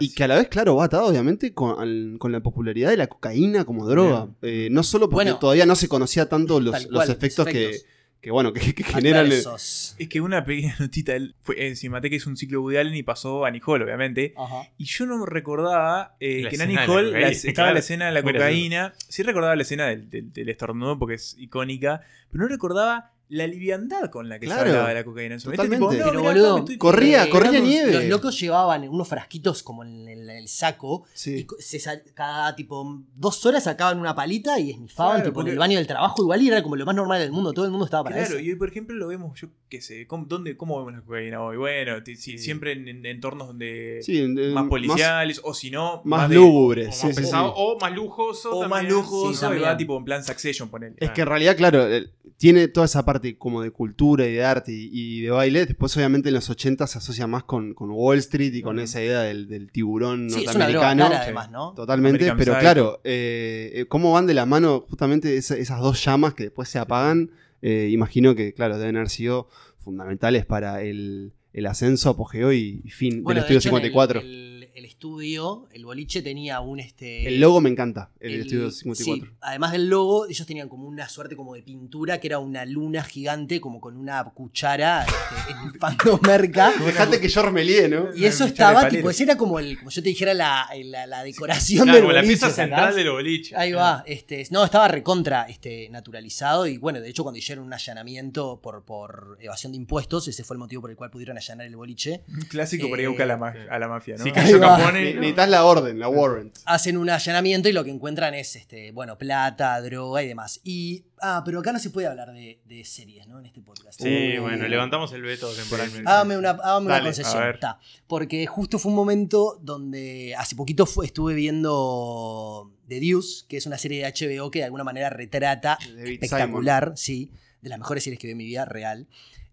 Y que a la vez, claro, va atado obviamente con, al- con la popularidad de la cocaína como droga. Eh, no solo porque Bueno, todavía no se conocía tanto los, efectos, los efectos. Que, bueno, que, que generan... el- Adversos. Es que una pequeña notita, él fue, en Cinemateca hizo un ciclo Woody Allen y pasó a Nicole, obviamente. Ajá. Y yo no recordaba eh, La que en de la Nicole cocaína, estaba claro. la escena de la cocaína. Sí recordaba la escena del, del- del estornudo porque es icónica, pero no recordaba la liviandad con la que Claro, se hablaba de la cocaína en su momento. totalmente. Tipo, no, Pero mirá, boludo, acá me estoy- corría, Eh, corría éramos- nieve. Los locos llevaban unos frasquitos como en el, saco. Sí. Y se sal- cada tipo dos horas sacaban una palita y esnifaban Claro, tipo, en el baño del trabajo igual y era como lo más normal del mundo. Todo el mundo estaba para Claro, eso. y hoy, por ejemplo, lo vemos, yo qué sé, ¿cómo, dónde, ¿cómo vemos la cocaína hoy? Bueno, ti- sí, Sí. siempre en, en entornos donde Sí, eh, más policiales, o si no, más de- lúgubres. O sí, más sí, sí. pesado, o más lujoso. o más lujoso, y va tipo en plan Succession, ponele. Es que en realidad, claro, el- tiene toda esa parte como de cultura y de arte y, y de baile. Después, obviamente, en los 80 se asocia más con, con Wall Street y con esa idea del, del tiburón Sí, es una droga norteamericano. cara además, ¿no? Totalmente, American pero claro, eh, eh, cómo van de la mano justamente esa- esas dos llamas que después se apagan. eh, imagino que, claro, deben haber sido fundamentales para el, el ascenso, apogeo y, y fin Bueno, del de Estudio hecho, en el- 54. el- el estudio, el boliche tenía un este. El logo me encanta, el, el- estudio 54. sí, además del logo, ellos tenían como una suerte como de pintura que era una luna gigante, como con una cuchara este, en fandomerca. Dejate que yo remelíe, ¿no? Y eso estaba, tipo, ese era como el, como yo te dijera, la, la, la decoración Claro, del como la boliche, pieza ¿sacás? central del boliche. Ahí va, este, no, estaba recontra este, naturalizado y bueno, de hecho cuando hicieron un allanamiento por, por evasión de impuestos, ese fue el motivo por el cual pudieron allanar el boliche, Un clásico para ir a buscar a la, a la mafia, ¿no? Sí, cayó va. Capone. Ne- Necesitas la orden, la warrant. hacen un allanamiento y lo que encuentran es, este, bueno, plata, droga y demás. Y, ah, pero acá no se puede hablar de, de series, ¿no? En este podcast. Sí, Uh. bueno, levantamos el veto temporalmente. Hágame una, hágame una concesión. a ver. ta. Porque justo fue un momento donde hace poquito fue- estuve viendo The Deuce, que es una serie de HBO que de alguna manera retrata espectacular, sí, de las mejores series que vi en mi vida, real.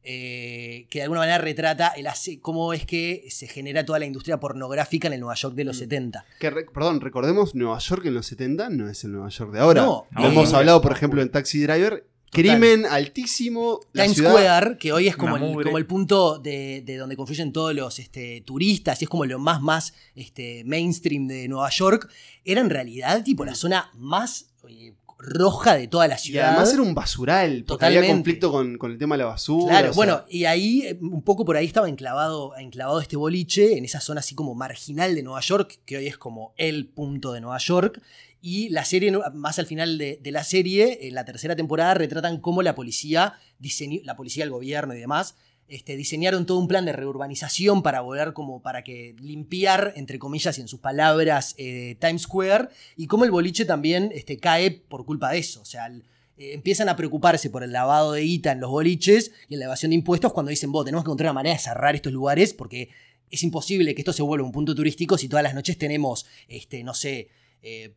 Eh, que de alguna manera retrata el hace- cómo es que se genera toda la industria pornográfica en el Nueva York de Mm. los 70. Que re- perdón, recordemos, Nueva York en los 70 no es el Nueva York de ahora. No. Lo hemos No. hablado, por ejemplo, en Taxi Driver. Crimen altísimo. Times ciudad, Square, que hoy es como, el, mugre. como el punto de, de donde confluyen todos los este, turistas y es como lo más, más este, mainstream de Nueva York, era en realidad tipo la zona más eh, roja de toda la Y ciudad. además era un basural, porque había Totalmente. conflicto con, con el tema de la basura. Claro, o sea, bueno, y ahí, eh, un poco por ahí estaba enclavado, enclavado este boliche, en esa zona así como marginal de Nueva York, que hoy es como el punto de Nueva York. Y la serie, más al final de, de la serie, en la tercera temporada, retratan cómo la policía, diseñó, la policía, el gobierno y demás, este, diseñaron todo un plan de reurbanización para volver como para que limpiar, entre comillas y en sus palabras, eh, Times Square, y cómo el boliche también este, cae por culpa de eso. O sea, eh, empiezan a preocuparse por el lavado de guita en los boliches y en la evasión de impuestos cuando dicen, vos, tenemos que encontrar una manera de cerrar estos lugares porque es imposible que esto se vuelva un punto turístico si todas las noches tenemos, este, no sé, eh,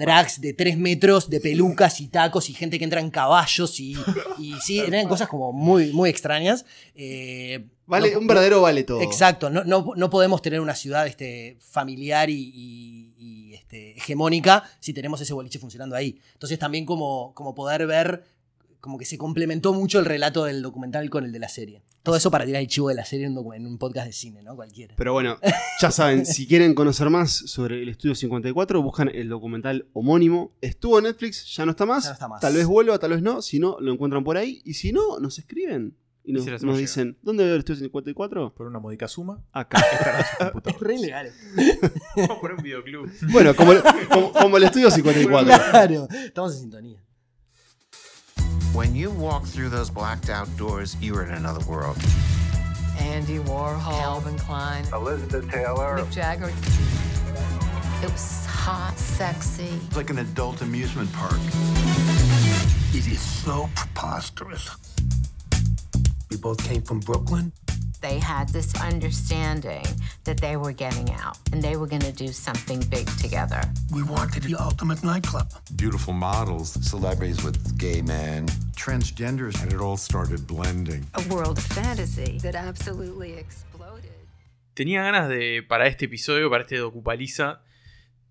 drags de tres metros de pelucas y tacos y gente que entra en caballos y, y sí, eran cosas como muy, muy extrañas. Eh, Vale, no- un verdadero vale todo. Exacto, no, no- no podemos tener una ciudad este, familiar y, y- y, este, hegemónica si tenemos ese boliche funcionando ahí. Entonces también como, como poder ver, como que se complementó mucho el relato del documental con el de la serie. Todo eso para tirar el chivo de la serie en un, docu- en un podcast de cine, ¿no? Cualquiera. Pero bueno, ya saben, si quieren conocer más sobre el Estudio 54, buscan el documental homónimo. Estuvo en Netflix, ya no está más. Ya no está más. Tal vez vuelva, tal vez no. Si no, lo encuentran por ahí. Y si no, nos escriben. Y nos, dicen, ¿dónde veo el Estudio 54? Por una módica suma. Acá. Es re ilegal. Vamos a poner un videoclub. bueno, como, como, como el Estudio 54. Claro, estamos en sintonía. When you walk through those blacked out doors, you are in another world. Andy Warhol, Calvin Klein, Elizabeth Taylor. Mick Jagger. It was hot, sexy. It's like an adult amusement park. It is so preposterous. We both came from Brooklyn. They had this understanding that they were getting out and they were going to do something big together. We wanted the ultimate nightclub. Beautiful models, celebrities with gay men, transgenders, and it all started blending. A world of fantasy that absolutely exploded. Tenía ganas de, para este episodio, para este docupaliza,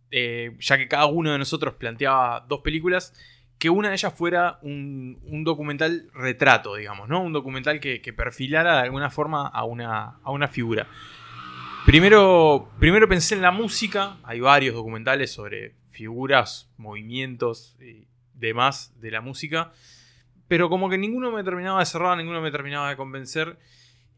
eh, ya que cada uno de nosotros planteaba dos películas, que una de ellas fuera un, un documental retrato, digamos, ¿no? Un documental que, que perfilara de alguna forma a una, a una figura. Primero, primero pensé en la música, hay varios documentales sobre figuras, movimientos y demás de la música, pero como que ninguno me terminaba de cerrar, ninguno me terminaba de convencer.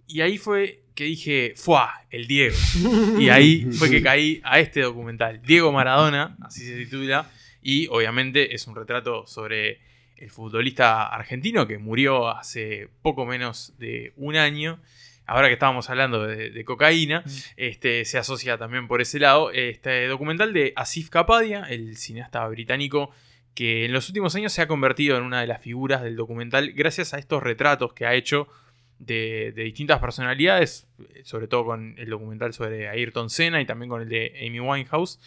Y ahí fue que dije, ¡fuá! El Diego. Y ahí fue que caí a este documental. Diego Maradona, así se titula. Y obviamente es un retrato sobre el futbolista argentino que murió hace poco menos de un año. Ahora que estábamos hablando de, de cocaína, este, se asocia también por ese lado. Este documental de Asif Kapadia, el cineasta británico que en los últimos años se ha convertido en una de las figuras del documental gracias a estos retratos que ha hecho de, de distintas personalidades, sobre todo con el documental sobre Ayrton Senna y también con el de Amy Winehouse,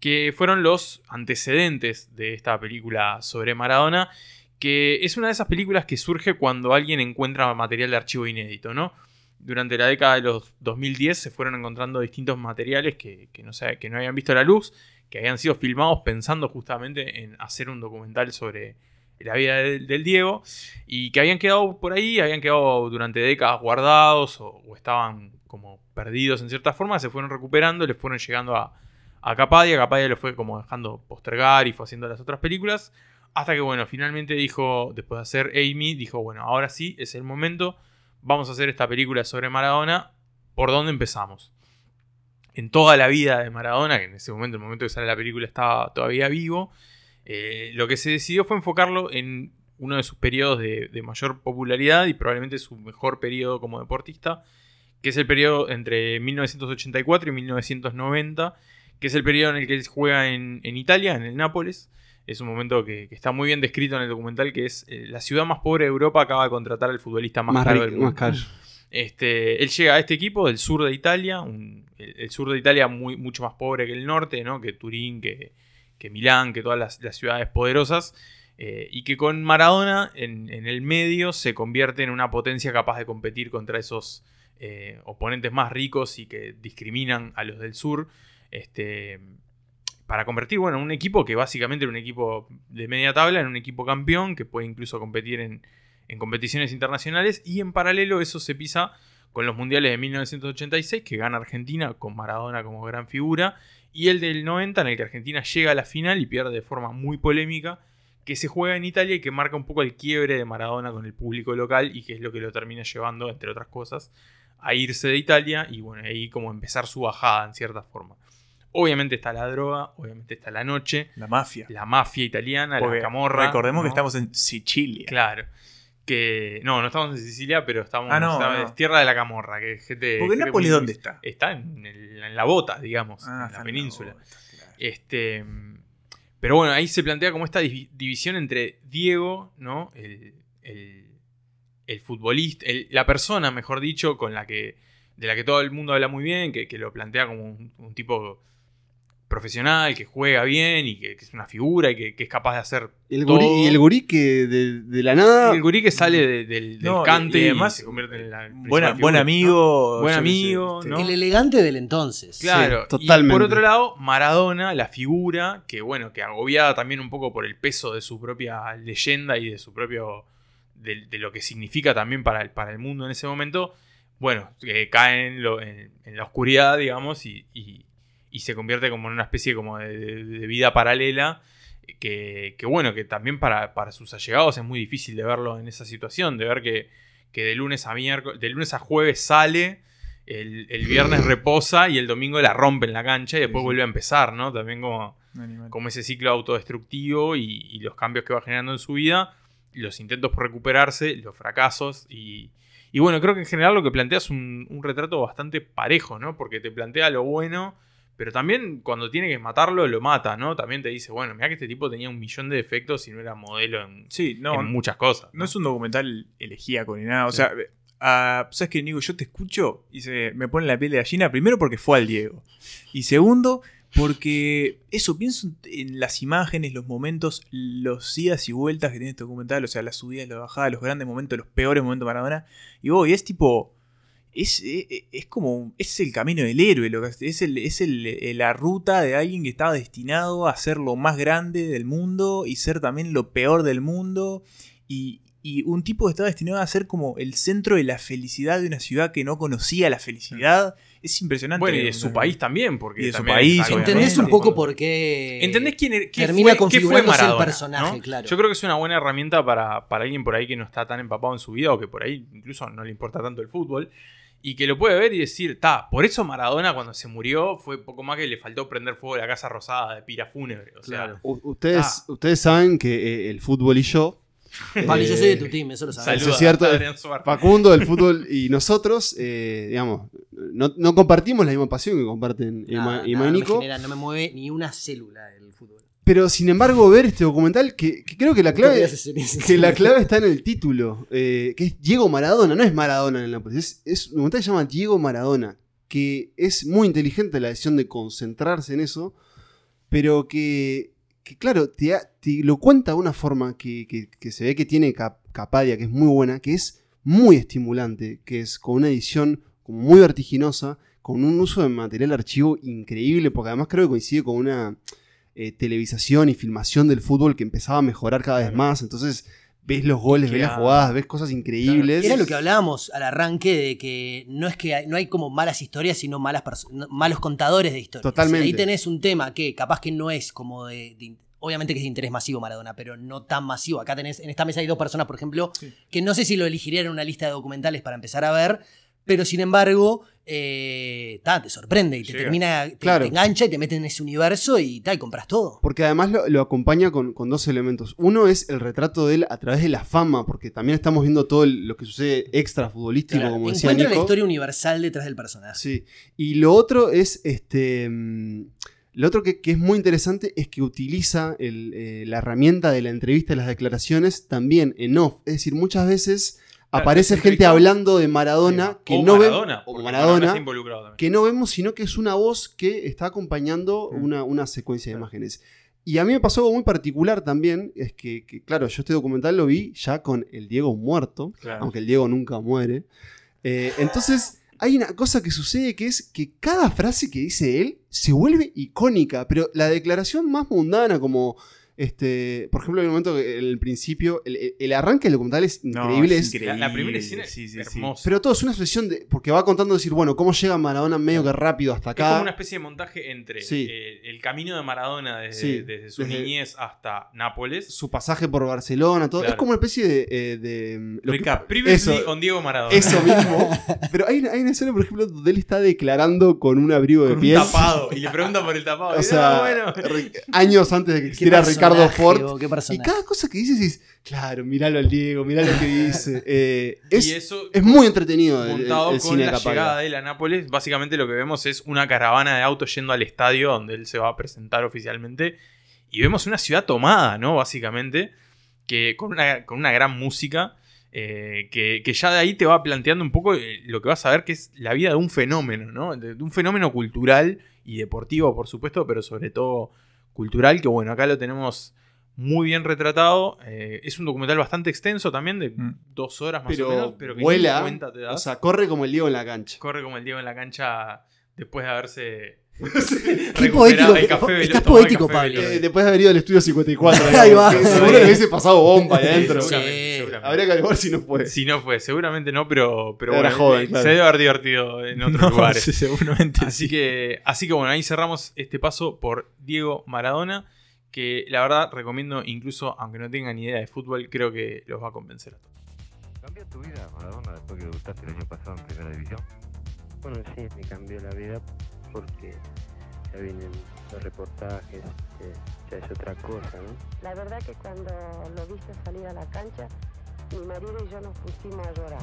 que fueron los antecedentes de esta película sobre Maradona, que es una de esas películas que surge cuando alguien encuentra material de archivo inédito, ¿no? Durante la década de los 2010 se fueron encontrando distintos materiales que, que no, sé, que no habían visto la luz, que habían sido filmados pensando justamente en hacer un documental sobre la vida del, Diego y que habían quedado por ahí, habían quedado durante décadas guardados o, o estaban como perdidos en cierta forma, se fueron recuperando, le fueron llegando a, a Capadia, Capadia lo fue como dejando postergar y fue haciendo las otras películas, hasta que bueno, finalmente dijo, después de hacer Amy, dijo, bueno, ahora sí, es el momento, vamos a hacer esta película sobre Maradona, ¿por dónde empezamos? En toda la vida de Maradona, que en ese momento, el momento que sale la película, estaba todavía vivo, eh, lo que se decidió fue enfocarlo en uno de sus periodos de, de, mayor popularidad y probablemente su mejor periodo como deportista, que es el periodo entre 1984 y 1990, que es el periodo en el que él juega en, en Italia, en el Nápoles. Es un momento que, que, está muy bien descrito en el documental, que es eh, la ciudad más pobre de Europa acaba de contratar al futbolista más, más caro del mundo. Más caro. Este, él llega a este equipo del sur de Italia, un, el, el, sur de Italia muy, mucho más pobre que el norte, ¿no? que Turín, que, que Milán, que todas las, las ciudades poderosas. Eh, y que con Maradona en, en, el medio se convierte en una potencia capaz de competir contra esos eh, oponentes más ricos y que discriminan a los del sur. Este, para convertir bueno, un equipo que básicamente era un equipo de media tabla en un equipo campeón que puede incluso competir en, en competiciones internacionales. Y en paralelo eso se pisa con los mundiales de 1986 que gana Argentina con Maradona como gran figura. Y el del 90 en el que Argentina llega a la final y pierde de forma muy polémica que se juega en Italia y que marca un poco el quiebre de Maradona con el público local y que es lo que lo termina llevando, entre otras cosas, a irse de Italia y bueno, ahí como empezar su bajada en cierta forma. Obviamente está la droga, obviamente está la noche. La mafia. La mafia italiana, Porque la camorra. Recordemos ¿no? que estamos en Sicilia. Claro. Que. No, no estamos en Sicilia, pero estamos. Ah, no, estamos no. es tierra de la camorra. Que gente, Porque gente Nápoles, muy- ¿dónde está? Está en, el- en la bota, digamos. Ah, en la en la península. bota, claro. Este. Pero bueno, ahí se plantea como esta divi- división entre Diego, ¿no? El, el, el futbolista, el- la persona, mejor dicho, con la que. de la que todo el mundo habla muy bien, que, que lo plantea como un, un tipo profesional, que juega bien y que, que es una figura y que, que es capaz de hacer. El todo. gurí, y el gurí que de, de la nada. Y el gurí que sale de- del, del No, cante y y, además, se convierte en la buena- figura, buen ¿no? amigo, Buen sé, amigo, este, ¿no? El elegante del entonces. Claro, Sí, totalmente. y por otro lado, Maradona, la figura, que bueno, que agobiada también un poco por el peso de su propia leyenda y de su propio. de, de lo que significa también para el, para el mundo en ese momento, bueno, eh, cae en, lo- en- en la oscuridad, digamos, y, y- y se convierte como en una especie como de, de- de vida paralela. Que, que bueno, que también para, para sus allegados es muy difícil de verlo en esa situación, de ver que, que de lunes a miércoles, de lunes a jueves sale, el, el viernes reposa y el domingo la rompe en la cancha y después vuelve a empezar, ¿no? También como, como ese ciclo autodestructivo y, y los cambios que va generando en su vida, los intentos por recuperarse, los fracasos y, y bueno, creo que en general lo que plantea es un, un retrato bastante parejo, ¿no? Porque te plantea lo bueno, pero también cuando tiene que matarlo, lo mata, ¿no? También te dice, bueno, mira que este tipo tenía un millón de defectos y no era modelo en, Sí, no, en muchas cosas. no es un documental elegíaco ni nada. O sea, ¿sabes qué, Nico? Yo te escucho y se me pone la piel de gallina. Primero porque fue al Diego. Y segundo, porque eso, pienso en las imágenes, los momentos, los idas y vueltas que tiene este documental. O sea, las subidas, las bajadas, los grandes momentos, los peores momentos de Maradona. Y vos, y es tipo. Es, es, es como. Es el camino del héroe. Lo que, es el, es el- eh, la ruta de alguien que estaba destinado a ser lo más grande del mundo y ser también lo peor del mundo. Y, y un tipo que estaba destinado a ser como el centro de la felicidad de una ciudad que no conocía la felicidad. Es impresionante. Bueno, y de su país también, porque Y de su país, ¿Entendés un poco por qué ¿Entendés quién, er- qué termina fue, qué fue Maradona? el personaje? ¿no? Claro. Yo creo que es una buena herramienta para, para alguien por ahí que no está tan empapado en su vida o que por ahí incluso no le importa tanto el fútbol y que lo puede ver y decir, ta, por eso Maradona cuando se murió fue poco más que le faltó prender fuego a la Casa Rosada de pira fúnebre. O sea, Claro. Ustedes, Ah. ustedes saben que eh, el fútbol y yo. Vale, yo soy de eh, tu team, eso lo Eso sabes. Saluda es cierto. Facundo, el fútbol y nosotros, eh, digamos, no, no compartimos la misma pasión que comparten Emma, Nada, Emma nada y me Nico. genera, no me mueve ni una célula. Pero sin embargo, ver este documental, que, que creo que la clave, que la clave está en el título, eh, que es Diego Maradona, no es Maradona en el Nápoles, es, es un documental que se llama Diego Maradona, que es muy inteligente la decisión de concentrarse en eso, pero que, que, claro, te, te lo cuenta de una forma que, que- que se ve que tiene Cap- Capadia, que es muy buena, que es muy estimulante, que es con una edición como muy vertiginosa, con un uso de material archivo increíble, porque además creo que coincide con una eh, televisación y filmación del fútbol que empezaba a mejorar cada vez más, entonces ves los goles, ves las jugadas, ves cosas increíbles. Era lo que hablábamos al arranque de que no es que hay, no hay como malas historias, sino malas malos contadores de historias. Totalmente. Ahí tenés un tema que capaz que no es como de, de- Obviamente que es de interés masivo Maradona, pero no tan masivo. Acá tenés, en esta mesa hay dos personas, por ejemplo, que no sé si lo elegirían en una lista de documentales para empezar a ver, pero sin embargo, eh, ta, te sorprende y te Llega. termina, te, Claro. te engancha y te mete en ese universo y, ta, y compras todo. Porque además lo, lo acompaña con, con dos elementos. Uno es el retrato de él a través de la fama, porque también estamos viendo todo el- lo que sucede extra futbolístico, Claro, como decía encuentra la historia universal detrás del personaje. Sí. Y lo otro es este. mm, Lo otro que, que es muy interesante es que utiliza el, eh, la herramienta de la entrevista y las declaraciones también en off. Es decir, muchas veces aparece gente hablando de Maradona que o no Maradona, o Maradona, que no vemos, sino que es una voz que está acompañando una, una secuencia de imágenes. Y a mí me pasó algo muy particular también, es que, que, claro, yo este documental lo vi ya con el Diego muerto, Claro. aunque el Diego nunca muere. Eh, entonces, hay una cosa que sucede que es que cada frase que dice él se vuelve icónica, pero la declaración más mundana, como, este, por ejemplo, hay un momento que en el principio, el, el arranque del documental es increíble. es es- increíble. La, la primera escena Sí, es sí, sí. hermosa. pero todo es una expresión de. Porque va contando decir, bueno, cómo llega Maradona medio que rápido hasta Es acá. como una especie de montaje entre Sí. eh, el camino de Maradona desde, Sí, desde su desde- niñez hasta Nápoles. Su pasaje por Barcelona, todo. Claro. Es como una especie de. eh, de, mm, lo que- Recap. Previously eso, on Diego Maradona. Eso mismo. Pero hay, una- hay una escena, por ejemplo, donde él está declarando con un abrigo de Con un piel. tapado. Y le pregunta por el tapado. O Y, sea, "Ah, bueno. años antes de que existiera Ricardo personaje, Ford. qué Y cada cosa que dices es, claro, miralo al Diego, miralo lo que dice. Eh, es, y eso es muy entretenido montado el- el con cine la llegada de él a Nápoles, básicamente lo que vemos es una caravana de autos yendo al estadio donde él se va a presentar oficialmente. Y vemos una ciudad tomada, ¿no? Básicamente, que con una, con una gran música. eh, que, que ya de ahí te va planteando un poco eh, lo que vas a ver que es la vida de un fenómeno, ¿no? De, de un fenómeno cultural y deportivo, por supuesto, pero sobre todo cultural, que bueno, acá lo tenemos muy bien retratado. Eh, es un documental bastante extenso también, de Mm. dos horas más Pero, o menos, pero que vuela, cuenta te das. o sea, corre como el Diego en la cancha. Corre como el Diego en la cancha después de haberse Qué poético, el café estás poético, café Pablo. Eh, después de haber ido al estudio 54. Ahí va. que seguro le hubiese pasado bomba ahí adentro. Sí. Habría que averiguar si no fue. Si no fue, seguramente no, pero, pero Era bueno, joven, eh, claro. se debe haber divertido en otros No, lugares. sí, seguramente Así sí. que, así que bueno, ahí cerramos este paso por Diego Maradona, que la verdad recomiendo incluso, aunque no tengan ni idea de fútbol, creo que los va a convencer a todos. ¿Cambió tu vida, Maradona, después que debutaste el año pasado en Primera División? Bueno, sí, me cambió la vida porque ya vienen los reportajes, eh, ya es otra cosa, ¿no? La verdad que cuando lo viste salir a la cancha, mi marido y yo nos pusimos a llorar.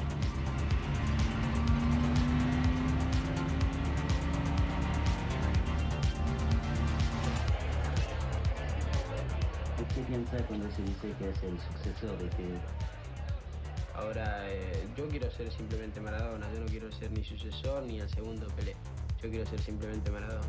¿Qué piensa cuando se dice que es el sucesor de que Ahora, eh, yo quiero ser simplemente Maradona, yo no quiero ser ni sucesor ni el segundo Pelé. Yo quiero ser simplemente Maradona.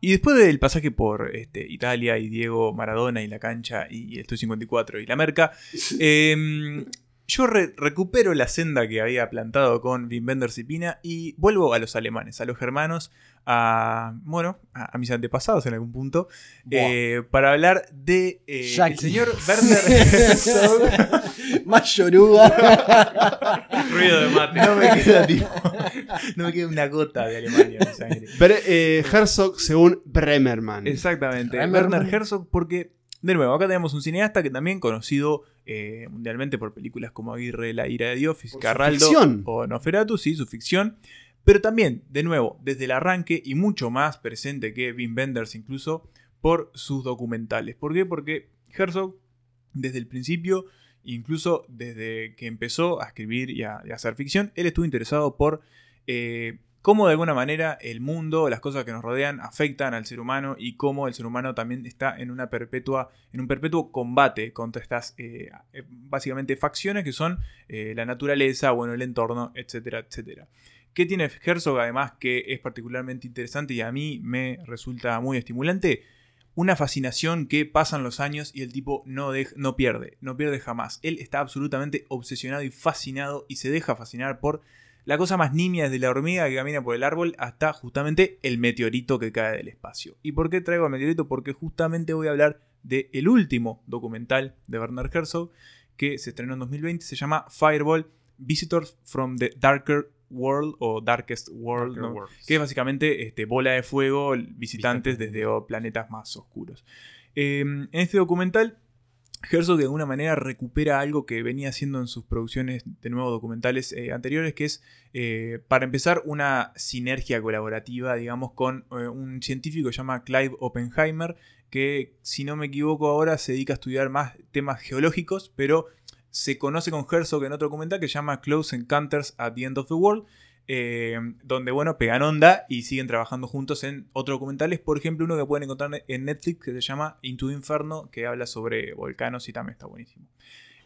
Y después del pasaje por este, Italia y Diego Maradona y la cancha y el Estudio 54 y la merca, em, yo re- recupero la senda que había plantado con Wim Wenders y Pina y vuelvo a los alemanes, a los germanos, a, bueno, a, a mis antepasados en algún punto, eh, para hablar de eh, el señor Werner Herzog. Más yoruba. Ruido de mate. No me queda, tipo, no me queda una gota de Alemania en mi sangre. Pero, eh, Herzog según Bremerman. Exactamente. Bremerman. Werner Herzog, porque, de nuevo, acá tenemos un cineasta que también conocido eh, mundialmente por películas como Aguirre, La ira de Dios, Fiscarraldo ficción. o Noferatu, sí, su ficción. Pero también, de nuevo, desde el arranque y mucho más presente que Wim Wenders incluso, por sus documentales. ¿Por qué? Porque Herzog, desde el principio, incluso desde que empezó a escribir y a, hacer ficción, él estuvo interesado por eh, cómo de alguna manera el mundo, las cosas que nos rodean, afectan al ser humano y cómo el ser humano también está en una perpetua, en un perpetuo combate contra estas eh, eh, básicamente facciones que son la naturaleza, bueno, el entorno, etcétera, etcétera. ¿Qué tiene Herzog además que es particularmente interesante y a mí me resulta muy estimulante? Una fascinación que pasan los años y el tipo no, no pierde, no pierde jamás. Él está absolutamente obsesionado y fascinado y se deja fascinar por la cosa más nimia desde la hormiga que camina por el árbol hasta justamente el meteorito que cae del espacio. ¿Y por qué traigo el meteorito? Porque justamente voy a hablar del el último documental de Werner Herzog que se estrenó en 2020, se llama Fireball Visitors from the Darker World o Darkest World, que es básicamente este, bola de fuego, visitantes desde o- planetas más oscuros. Eh, en este documental, Herzog de alguna manera recupera algo que venía haciendo en sus producciones de nuevo documentales eh, anteriores, que es, eh, para empezar, una sinergia colaborativa, digamos, con eh, un científico que se llama Clive Oppenheimer, que, si no me equivoco ahora, se dedica a estudiar más temas geológicos, pero se conoce con Herzog en otro documental que se llama Close Encounters at the End of the World, eh, donde, bueno, pegan onda y siguen trabajando juntos en otros documentales. Por ejemplo, uno que pueden encontrar en Netflix que se llama Into Inferno, que habla sobre volcanos y también está buenísimo.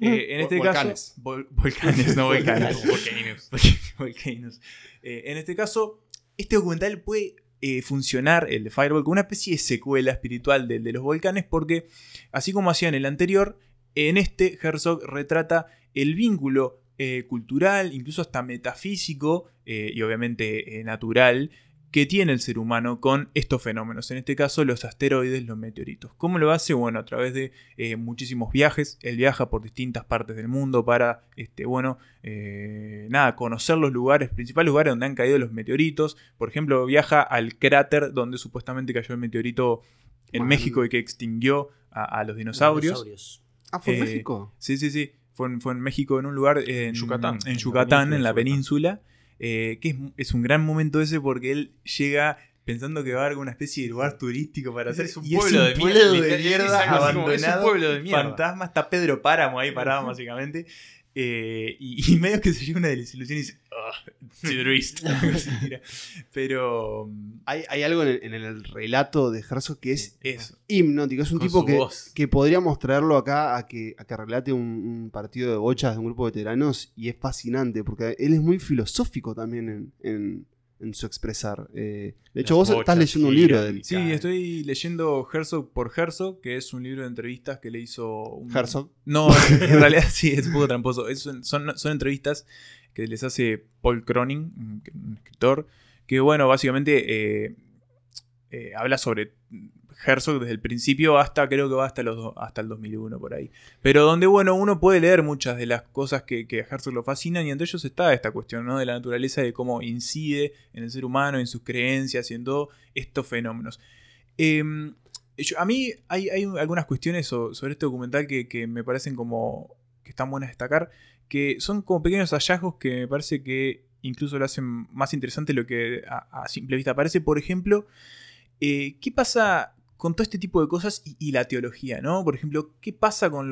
Eh, en este volcanes. caso, vol- volcanes, no volcanes. Volcaninos. Volcaninos. Eh, en este caso, este documental puede eh, funcionar, el de Fireball, como una especie de secuela espiritual del de los volcanes, porque así como hacía en el anterior, en este Herzog retrata el vínculo eh, cultural, incluso hasta metafísico eh, y obviamente eh, natural que tiene el ser humano con estos fenómenos, en este caso los asteroides, los meteoritos. ¿Cómo lo hace? Bueno, a través de eh, muchísimos viajes, él viaja por distintas partes del mundo para, este, bueno, eh, nada, conocer los lugares, principales lugares donde han caído los meteoritos. Por ejemplo, viaja al cráter donde supuestamente cayó el meteorito en. México y que extinguió a, a los dinosaurios. dinosaurios. Ah, ¿fue en Eh, México? Sí, sí, sí. Fue en, fue en México, en un lugar en Yucatán. En En la Yucatán, en la península eh, que es, es un gran momento ese porque él llega pensando que va a haber una especie de lugar turístico para hacer. Es un pueblo de pueblo mierda, de es mierda algo así como, es un abandonado. pueblo de mierda. Fantasma, está Pedro Páramo ahí parado, básicamente. Eh, y, y medio que se lleva una desilusión y dice, tira. Pero. mm, Hay, hay algo en el, en el relato de Herzog que es Eso. hipnótico. Es un Con tipo que, que podríamos traerlo acá a que, a que relate un, un partido de bochas de un grupo de veteranos y es fascinante porque él es muy filosófico también en, en- en su expresar. Eh, de hecho, Las vos estás leyendo un libro de él. Sí, estoy leyendo Herzog por Herzog, que es un libro de entrevistas que le hizo un... Herzog. No, en realidad sí, es un poco tramposo. Es un- son, son entrevistas que les hace Paul Cronin, un, un escritor, que bueno, básicamente eh, eh, habla sobre Herzog desde el principio hasta, creo que va hasta, los, hasta el 2001 por ahí. Pero donde, bueno, uno puede leer muchas de las cosas que, que a Herzog lo fascinan y entre ellos está esta cuestión, ¿no? De la naturaleza, de cómo incide en el ser humano, en sus creencias y en todos estos fenómenos. Em, a mí hay, hay algunas cuestiones so- sobre este documental que, que me parecen como que están buenas de destacar, que son como pequeños hallazgos que me parece que incluso lo hacen más interesante lo que a, a simple vista parece. Por ejemplo, eh, ¿qué pasa con todo este tipo de cosas y, la teología? ¿no? Por ejemplo, ¿qué pasa con,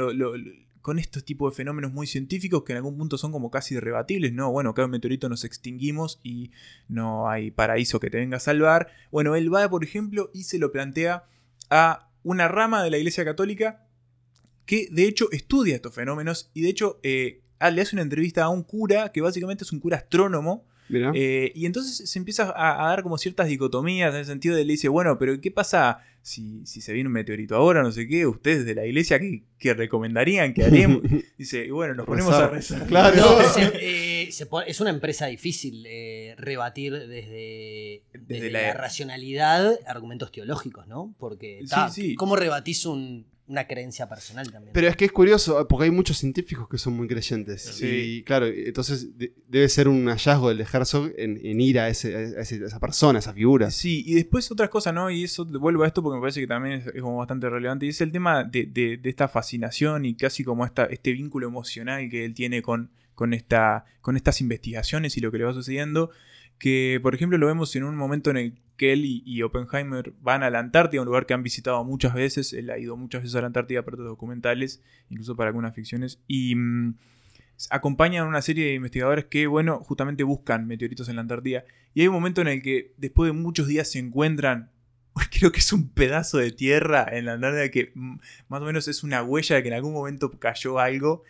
con estos tipos de fenómenos muy científicos que en algún punto son como casi irrebatibles? No, bueno, un meteorito, nos extinguimos y no hay paraíso que te venga a salvar. Bueno, él va, por ejemplo, y se lo plantea a una rama de la Iglesia Católica que de hecho estudia estos fenómenos y de hecho eh, le hace una entrevista a un cura que básicamente es un cura astrónomo. Eh, y entonces se empieza a, a dar como ciertas dicotomías en el sentido de le dice, bueno, pero ¿qué pasa si, si se viene un meteorito ahora? No sé qué, ustedes de la iglesia, ¿qué, qué recomendarían? ¿Qué haremos? Dice, y bueno, nos ponemos a rezar. Claro. No, se- eh, se pone- es una empresa difícil eh, rebatir desde, desde la- la, racionalidad argumentos teológicos, ¿no? Porque ta, Sí, sí. ¿cómo rebatís un- una creencia personal también? Pero es que es curioso, porque hay muchos científicos que son muy creyentes. Sí. Y claro, entonces de- debe ser un hallazgo del de Herzog en, en ir a, ese- a ese- a esa persona, a esa figura. Sí, y después otras cosas, ¿no? Y eso vuelvo a esto porque me parece que también es, es como bastante relevante. Y es el tema de, de- de esta fascinación y casi como esta, este vínculo emocional que él tiene con, con, esta, con estas investigaciones y lo que le va sucediendo. Que, por ejemplo, lo vemos en un momento en el que él y, Oppenheimer van a la Antártida, un lugar que han visitado muchas veces. Él ha ido muchas veces a la Antártida para otros documentales, incluso para algunas ficciones. Y. mm, acompañan a una serie de investigadores que, bueno, justamente buscan meteoritos en la Antártida. Y hay un momento en el que después de muchos días se encuentran, creo que es un pedazo de tierra en la Antártida que mm, más o menos es una huella de que en algún momento cayó algo.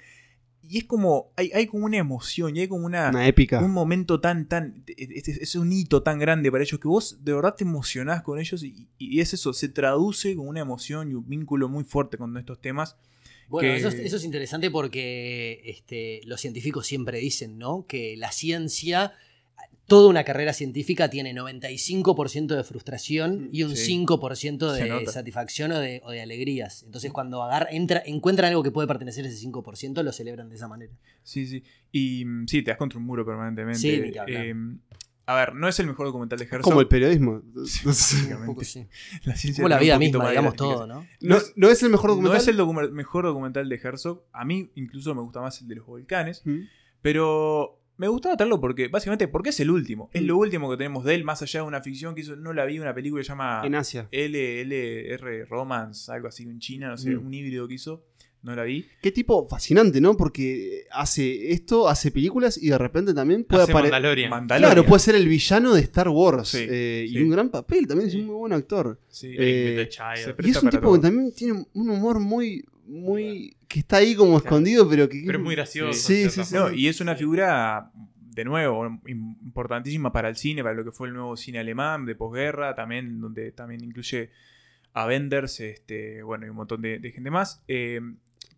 Y es como, hay, hay como una emoción y hay como una, Una épica. un momento tan, tan, es, es- es un hito tan grande para ellos que vos de verdad te emocionás con ellos y, y es eso, se traduce con una emoción y un vínculo muy fuerte con estos temas. Bueno, que- eso, es, eso es interesante porque este, los científicos siempre dicen, ¿no? Que la ciencia toda una carrera científica tiene 95% de frustración y un Sí. 5% Se de satisfacción o de, o de alegrías. Entonces cuando agar- entra, encuentran algo que puede pertenecer a ese 5%, lo celebran de esa manera. Sí, sí. Y mm, sí, te das contra un muro permanentemente. Sí, ni que hablar. Eh, a ver, no es el mejor documental de Herzog. Como el periodismo. Básicamente. Un poco sí. La ciencia Como la vida misma, digamos todo, ¿no? No, no es el mejor documental. No es el docu- mejor documental de Herzog. A mí incluso me gusta más el de los volcanes. Mm. Pero me gustaba traerlo porque, básicamente, porque es el último. Mm. Es lo último que tenemos de él, más allá de una ficción que hizo. No la vi, una película que se llama En Asia. LLR Romance, algo así, en China, no sé, Mm. un híbrido que hizo. No la vi. Qué tipo fascinante, ¿no? Porque hace esto, hace películas y de repente también puede aparecer. Mandalorian. Mandalorian. Claro, puede ser el villano de Star Wars. Sí, eh, sí. Y un gran papel, también es un muy buen actor. Sí. Eh, y es un tipo todo. que también tiene un humor muy. Muy que está ahí como escondido, pero que. Pero es muy gracioso. Sí, sí, sí. No, y es una figura, de nuevo, importantísima para el cine, para lo que fue el nuevo cine alemán de posguerra, también, donde también incluye a Wenders, este, bueno, y un montón de, de gente más. Eh,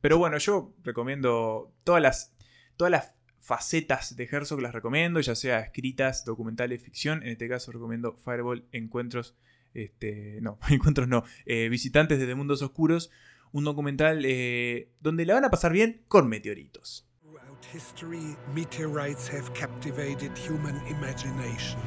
pero bueno, yo recomiendo todas las, todas las facetas de Herzog, las recomiendo, ya sea escritas, documentales, ficción. En este caso recomiendo Fireball, Encuentros, este, no, Encuentros no, eh, Visitantes desde Mundos Oscuros, un documental eh, donde la van a pasar bien con meteoritos. Throughout history, meteorites have captivated human imagination.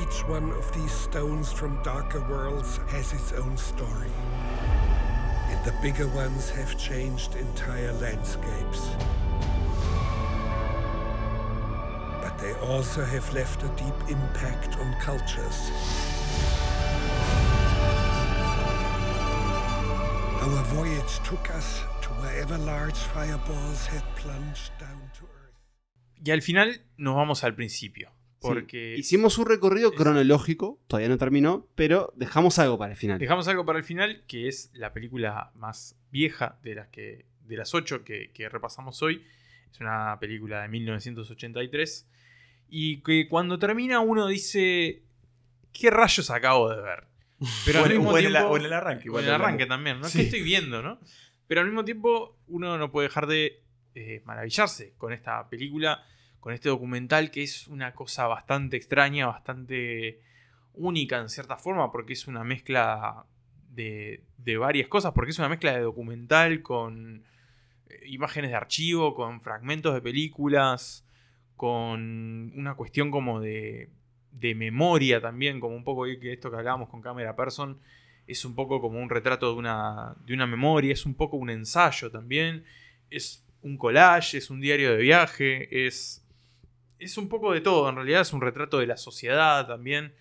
Each one of these stones from darker worlds has its own story. And the bigger ones have changed entire landscapes. They also have left a deep impact on cultures. Our voyage took us to wherever large fireballs had plunged down to earth. Y al final nos vamos al principio. Sí. Porque Hicimos un recorrido cronológico, todavía no terminó, pero dejamos algo para el final. dejamos algo para el final, que es la película más vieja de las, que, de las ocho que, que repasamos hoy. Es una película de 1983. Y que cuando termina uno dice, ¿qué rayos acabo de ver? Pero O al mismo o en el- tiempo- o en el arranque, igual en el arranque también, ¿no? Sí. ¿Qué estoy viendo, no? Pero al mismo tiempo uno no puede dejar de eh, maravillarse con esta película, con este documental que es una cosa bastante extraña, bastante única en cierta forma, porque es una mezcla de, de varias cosas, porque es una mezcla de documental con eh, imágenes de archivo, con fragmentos de películas, con una cuestión como de, de memoria también, como un poco que esto que hablábamos con Camera Person, es un poco como un retrato de una, de una memoria, es un poco un ensayo también, es un collage, es un diario de viaje, es, es un poco de todo, en realidad es un retrato de la sociedad también,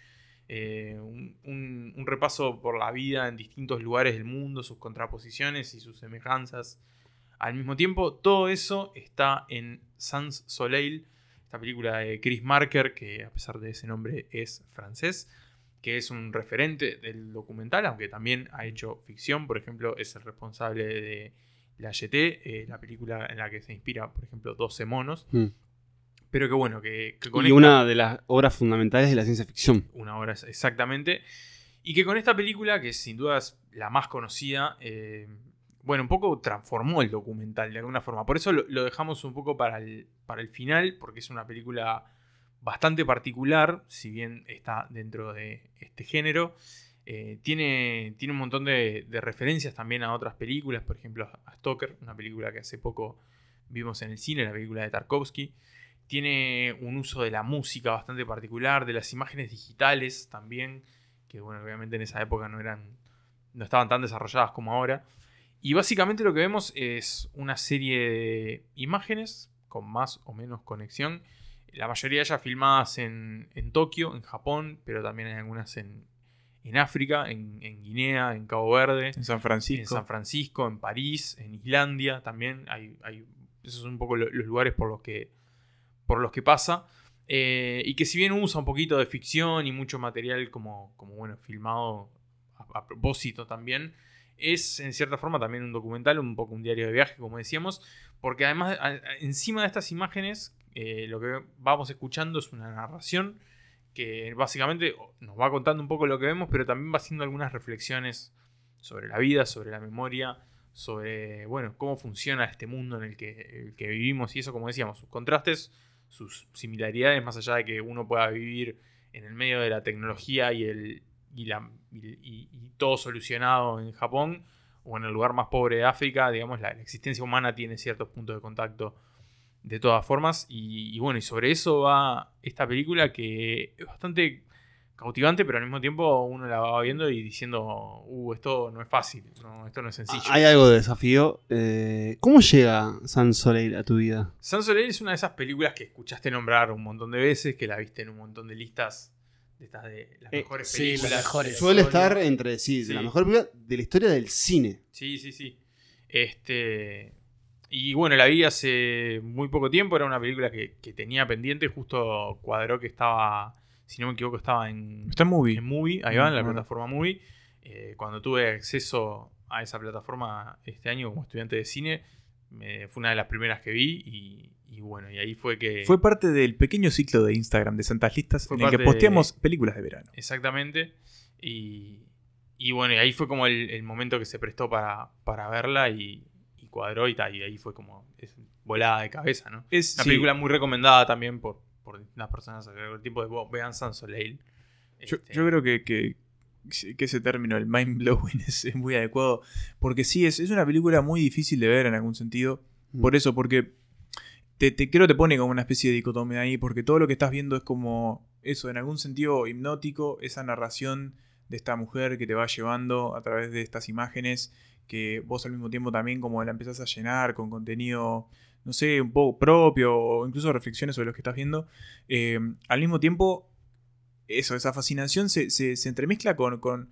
eh, un, un- un repaso por la vida en distintos lugares del mundo, sus contraposiciones y sus semejanzas. Al mismo tiempo, todo eso está en Sans Soleil, esta película de Chris Marker, que a pesar de ese nombre es francés, que es un referente del documental, aunque también ha hecho ficción, por ejemplo, es el responsable de La Yeté, eh, la película en la que se inspira, por ejemplo, 12 monos. Mm. Pero que bueno, que, que Y una de las obras fundamentales de la ciencia ficción. una hora exactamente. Y que con esta película, que sin duda es la más conocida, eh, bueno, un poco transformó el documental de alguna forma. Por eso lo, dejamos un poco para el, para el final, porque es una película bastante particular, si bien está dentro de este género. Eh, tiene, tiene un montón de, de referencias también a otras películas, por ejemplo a Stoker, una película que hace poco vimos en el cine, la película de Tarkovsky. Tiene un uso de la música bastante particular, de las imágenes digitales también, que bueno, obviamente en esa época no eran. no estaban tan desarrolladas como ahora. Y básicamente lo que vemos es una serie de imágenes con más o menos conexión. La mayoría de ellas filmadas en, en Tokio, en Japón, pero también hay algunas en, en África, en, en Guinea, en Cabo Verde, En San Francisco. en San Francisco, en París, en Islandia también. Hay, hay- esos son un poco lo- los lugares por los que, por los que pasa. Eh, y que si bien usa un poquito de ficción y mucho material como, como bueno, filmado a, a propósito también, es en cierta forma también un documental, un poco un diario de viaje, como decíamos, porque además encima de estas imágenes, eh, lo que vamos escuchando es una narración que básicamente nos va contando un poco lo que vemos, pero también va haciendo algunas reflexiones sobre la vida, sobre la memoria, sobre, bueno, cómo funciona este mundo en el que, el que vivimos y eso, como decíamos, sus contrastes, sus similaridades, más allá de que uno pueda vivir en el medio de la tecnología y, el, y, la, y, y todo solucionado en Japón o en el lugar más pobre de África, digamos, la, la existencia humana tiene ciertos puntos de contacto de todas formas. Y, y, bueno, y sobre eso va esta película que es bastante cautivante, pero al mismo tiempo uno la va viendo y diciendo, uh, esto no es fácil, no, esto no es sencillo. Hay algo de desafío. Eh, ¿Cómo llega San Soleil a tu vida? San Soleil es una de esas películas que escuchaste nombrar un montón de veces, que la viste en un montón de listas estas de las mejores Eh, películas. sí, las mejores. Suele estar entre sí, de la mejor película de la historia del cine. Sí, sí, sí. Este. Y bueno, la vi hace muy poco tiempo. Era una película que, que tenía pendiente. Justo cuadró que estaba. Si no me equivoco, estaba en. Está en Movie. En Movie, ahí va, en la plataforma Movie. Eh, cuando tuve acceso a esa plataforma este año como estudiante de cine, me- fue una de las primeras que vi. Y, y bueno, y ahí fue que. Fue parte del pequeño ciclo de Instagram de Santas Listas en el que de- posteamos películas de verano. Exactamente. Y, y bueno, y ahí fue como el, el momento que se prestó para, para verla y, y cuadró y tal. Y ahí fue como es volada de cabeza, ¿no? Es- una sí. película muy recomendada también por, por distintas personas a lo largo del tiempo. De, "Wow, vean San Soleil. Yo, Este, yo creo que, que, que ese término, el mind blowing, es, es muy adecuado. Porque sí, es, es una película muy difícil de ver en algún sentido. Mm. Por eso, porque te, te creo te pone como una especie de dicotomía ahí. Porque todo lo que estás viendo es como eso, en algún sentido hipnótico, esa narración de esta mujer que te va llevando a través de estas imágenes. Que vos al mismo tiempo también como la empezás a llenar con contenido no sé, un poco propio o incluso reflexiones sobre lo que estás viendo. Eh, al mismo tiempo, eso, esa fascinación se, se- se entremezcla con, con,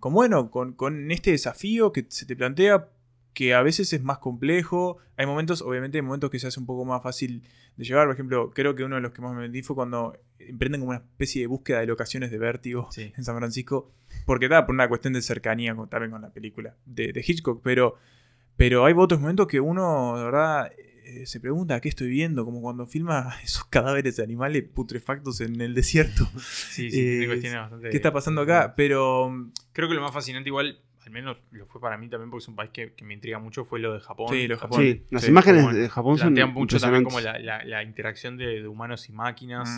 con, bueno, con, con este desafío que se te plantea que a veces es más complejo. Hay momentos, obviamente, hay momentos que se hace un poco más fácil de llevar. Por ejemplo, creo que uno de los que más me vendí fue cuando emprenden como una especie de búsqueda de locaciones de vértigo en San Francisco. Porque da por una cuestión de cercanía con- también con la película de, de Hitchcock. Pero, pero hay otros momentos que uno, de verdad, eh, se pregunta qué estoy viendo. Como cuando filma esos cadáveres de animales putrefactos en el desierto. Sí, sí, Eh, ¿Qué está pasando acá? Pero Creo que lo más fascinante, igual, al menos lo fue para mí también, porque es un país que, que me intriga mucho, fue lo de Japón. Sí, lo de Japón. Sí, las imágenes Como de Japón son plantean mucho también como la, la- la interacción de, de humanos y máquinas,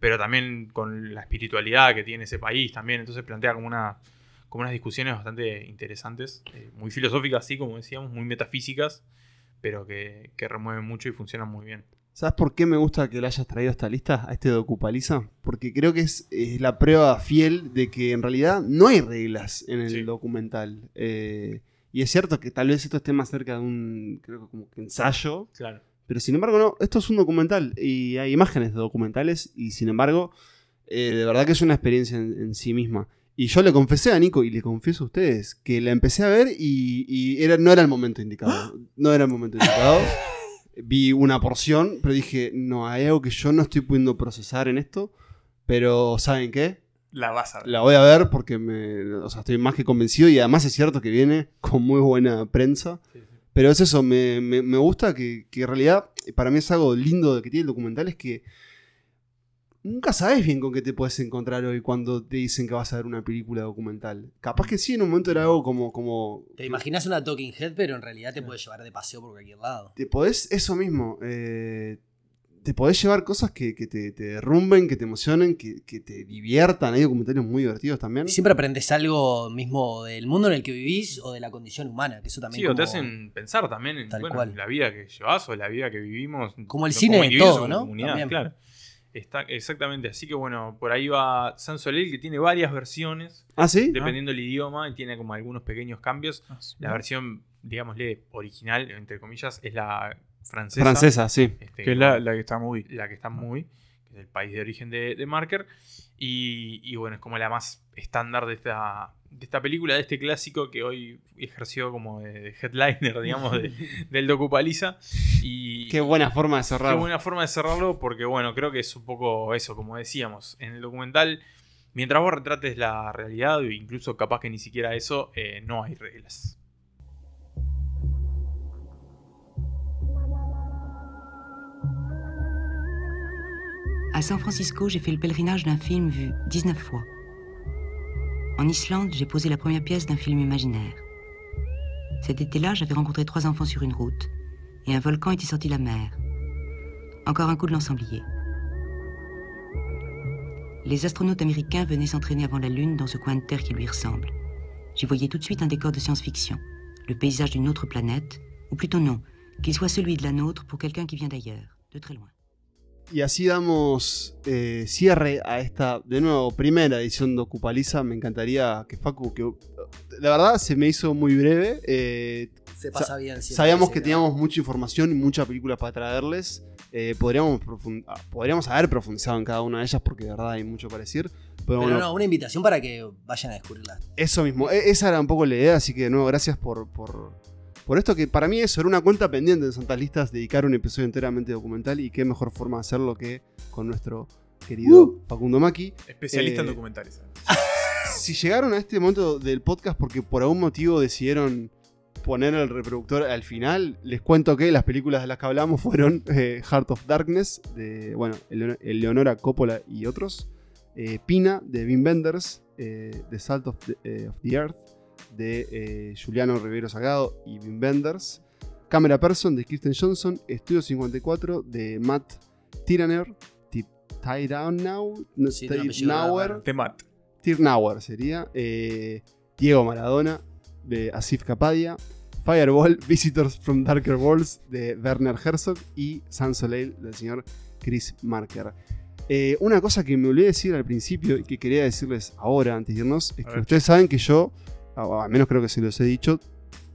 pero también con la espiritualidad que tiene ese país también. Entonces plantea como una como unas discusiones bastante interesantes, eh, muy filosóficas, así como decíamos, muy metafísicas, pero que, que remueven mucho y funcionan muy bien. ¿Sabes por qué me gusta que le hayas traído esta lista, a este docupaliza? Porque creo que es, es la prueba fiel de que en realidad no hay reglas en el documental. Eh, y es cierto que tal vez esto esté más cerca de un creo como que ensayo. Claro. Pero sin embargo, no, esto es un documental y hay imágenes de documentales y sin embargo, eh, de verdad que es una experiencia en, en sí misma. Y yo le confesé a Nico y le confieso a ustedes que la empecé a ver y, y era, no era el momento indicado. No era el momento indicado. Vi una porción, pero dije, no, hay algo que yo no estoy pudiendo procesar en esto. Pero, ¿saben qué? la vas a ver. La voy a ver porque me, o sea, estoy más que convencido y además es cierto que viene con muy buena prensa. Pero es eso, me, me- me gusta que, que en realidad para mí es algo lindo de que tiene el documental, es que nunca sabes bien con qué te puedes encontrar hoy cuando te dicen que vas a ver una película documental. Capaz que sí, en un momento era algo como... como Te imaginas una Talking Head, pero en realidad te puede llevar de paseo por cualquier lado. te podés, eso mismo, eh, te podés llevar cosas que, que te, te derrumben, que te emocionen, que, que te diviertan. Hay documentales muy divertidos también. Y siempre aprendes algo mismo del mundo en el que vivís o de la condición humana, que eso también Sí, o te como- hacen pensar también en, Tal bueno, cual. en la vida que llevas o la vida que vivimos. Como el no- cine de individuos todo, ¿no? comunidad, También. claro. Está, exactamente, así que bueno, por ahí va San Soleil que tiene varias versiones. ¿Ah, sí? Dependiendo del idioma y tiene como algunos pequeños cambios. sí. La versión, digámosle, original, entre comillas, es la francesa. Francesa, sí. Este, Que es la, la que está muy. la que está muy, que es el país de origen de, de Marker. Y, y bueno, es como la más estándar de esta, de esta película, de este clásico que hoy ejerció como de, headliner, digamos, de- del docupaliza. Y Qué buena forma de cerrar. Qué buena forma de cerrarlo, porque bueno, creo que es un poco eso, como decíamos. En el documental, mientras vos retrates la realidad, o incluso capaz que ni siquiera eso, eh, no hay reglas. À San Francisco, j'ai fait le pèlerinage d'un film vu 19 fois. En Islande, j'ai posé la première pièce d'un film imaginaire. Cet été-là, j'avais rencontré trois enfants sur une route, et un volcan était sorti de la mer. Encore un coup de l'ensemblier. Les astronautes américains venaient s'entraîner avant la Lune dans ce coin de terre qui lui ressemble. J'y voyais tout de suite un décor de science-fiction, le paysage d'une autre planète, ou plutôt non, qu'il soit celui de la nôtre pour quelqu'un qui vient d'ailleurs, de très loin. Y así damos eh, cierre a esta, de nuevo, primera edición de Ocupaliza. Me encantaría que Facu, que la verdad se me hizo muy breve. eh, Se pasa bien, siempre, Sabíamos que teníamos mucha información y muchas películas para traerles. Eh, podríamos, ah, podríamos haber profundizado en cada una de ellas porque de verdad hay mucho para decir. Pero, Pero bueno, no, una invitación para que vayan a descubrirla. eso mismo, e- esa era un poco la idea, así que de nuevo, gracias por, por, por esto que para mí eso era una cuenta pendiente de Santas Listas, dedicar un episodio enteramente documental y qué mejor forma de hacerlo que con nuestro querido Facundo Maki. Especialista en Eh, documentales. Si llegaron a este momento del podcast porque por algún motivo decidieron poner el reproductor al final, les cuento que las películas de las que hablamos fueron eh, Heart of Darkness, de bueno, Eleon- Eleonora Coppola y otros, eh, Pina, de Wim Wenders, eh, The Salt of the, eh, of the Earth, de eh, Juliano Rivero Sagado y Wim Wenders, Camera Person, de Kirsten Johnson, Estudio 54, de Matt Tiraner, Ti- Tyrannau, no, Sí, Tyrnauer. De Matt. Tirnauer sería. eh, Diego Maradona, de Asif Kapadia. Fireball, Visitors from Darker Worlds, de Werner Herzog. Y Sans Soleil, del señor Chris Marker. Eh, una cosa que me olvidé decir al principio y que quería decirles ahora, antes de irnos, es A que ver. ustedes saben que yo, o al menos creo que se los he dicho,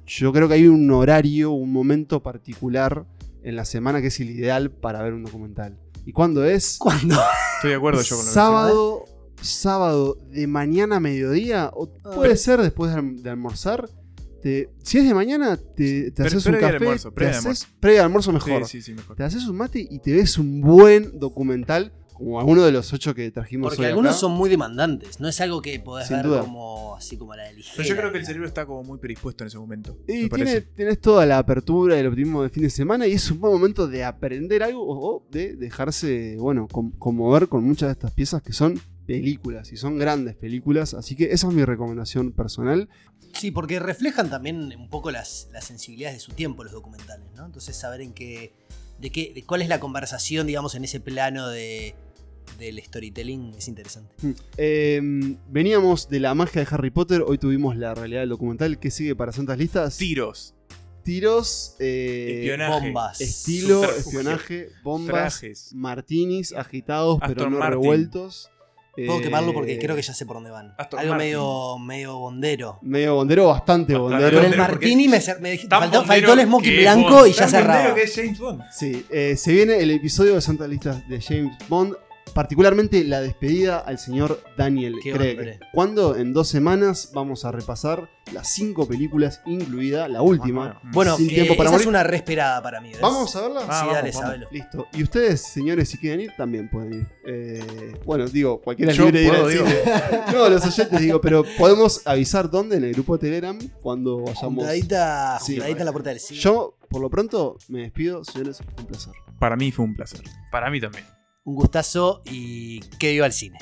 yo creo que hay un horario, un momento particular en la semana que es el ideal para ver un documental. ¿Y cuándo es? ¿Cuándo? Estoy de acuerdo yo con lo que sábado, sábado de mañana a mediodía, o Ah. puede ser después de, alm- de almorzar. Te- si es de mañana, te, haces un café. almuerzo, te haces- almuerzo. previo al almuerzo mejor. Sí, sí, sí, mejor. Te haces un mate y te ves un buen documental, como alguno de los ocho que trajimos Porque hoy algunos acá. son muy demandantes. No es algo que podés Sin ver duda. como así como a la ligera. Pero yo creo que el cerebro está como muy predispuesto en ese momento. Y tiene, tenés toda la apertura y el optimismo del fin de semana y es un buen momento de aprender algo o de dejarse, bueno, conmover con muchas de estas piezas que son películas y son grandes películas. Así que esa es mi recomendación personal. Sí, porque reflejan también un poco las, las sensibilidades de su tiempo los documentales, ¿no? Entonces saber en qué, de qué, de cuál es la conversación, digamos, en ese plano de, del storytelling es interesante. Mm. Eh, veníamos de la magia de Harry Potter, hoy tuvimos la realidad del documental. ¿Qué sigue para Santas Listas? Tiros. Tiros, eh, Espionaje. Bombas. estilo, espionaje, bombas, Trajes. martinis agitados pero no Martin. revueltos. Puedo Eh, quemarlo porque creo que ya sé por dónde van. Aston Algo Martin. medio, medio bondero. Medio bondero, bastante Bastante bondero. Con el Bondero, martini me, es me dijiste, tan faltó, bondero faltó el que blanco Bond. y ya Tan cerraba. bondero que es James Bond. Sí, eh, se viene el episodio de Santas Listas de James Bond, particularmente la despedida al señor Daniel Qué Craig. hombre. Cuando en dos semanas vamos a repasar las cinco películas, incluida la última. Bueno, Sin eh, tiempo para esa morir. es una re esperada para mí. ¿ves? ¿Vamos a verla? Sí, Ah, dale, vamos, vamos. sábelo. Listo. Y ustedes, señores, si quieren ir, también pueden ir. Eh, bueno, digo, cualquiera Yo libre de ir puedo, al digo. cine. No, los oyentes digo, pero podemos avisar dónde en el grupo de Telegram cuando vayamos. Juntadita, Sí. juntadita en la puerta del cine. Yo, por lo pronto, me despido, señores, un placer. Para mí fue un placer. Para mí también. Un gustazo y que viva el cine.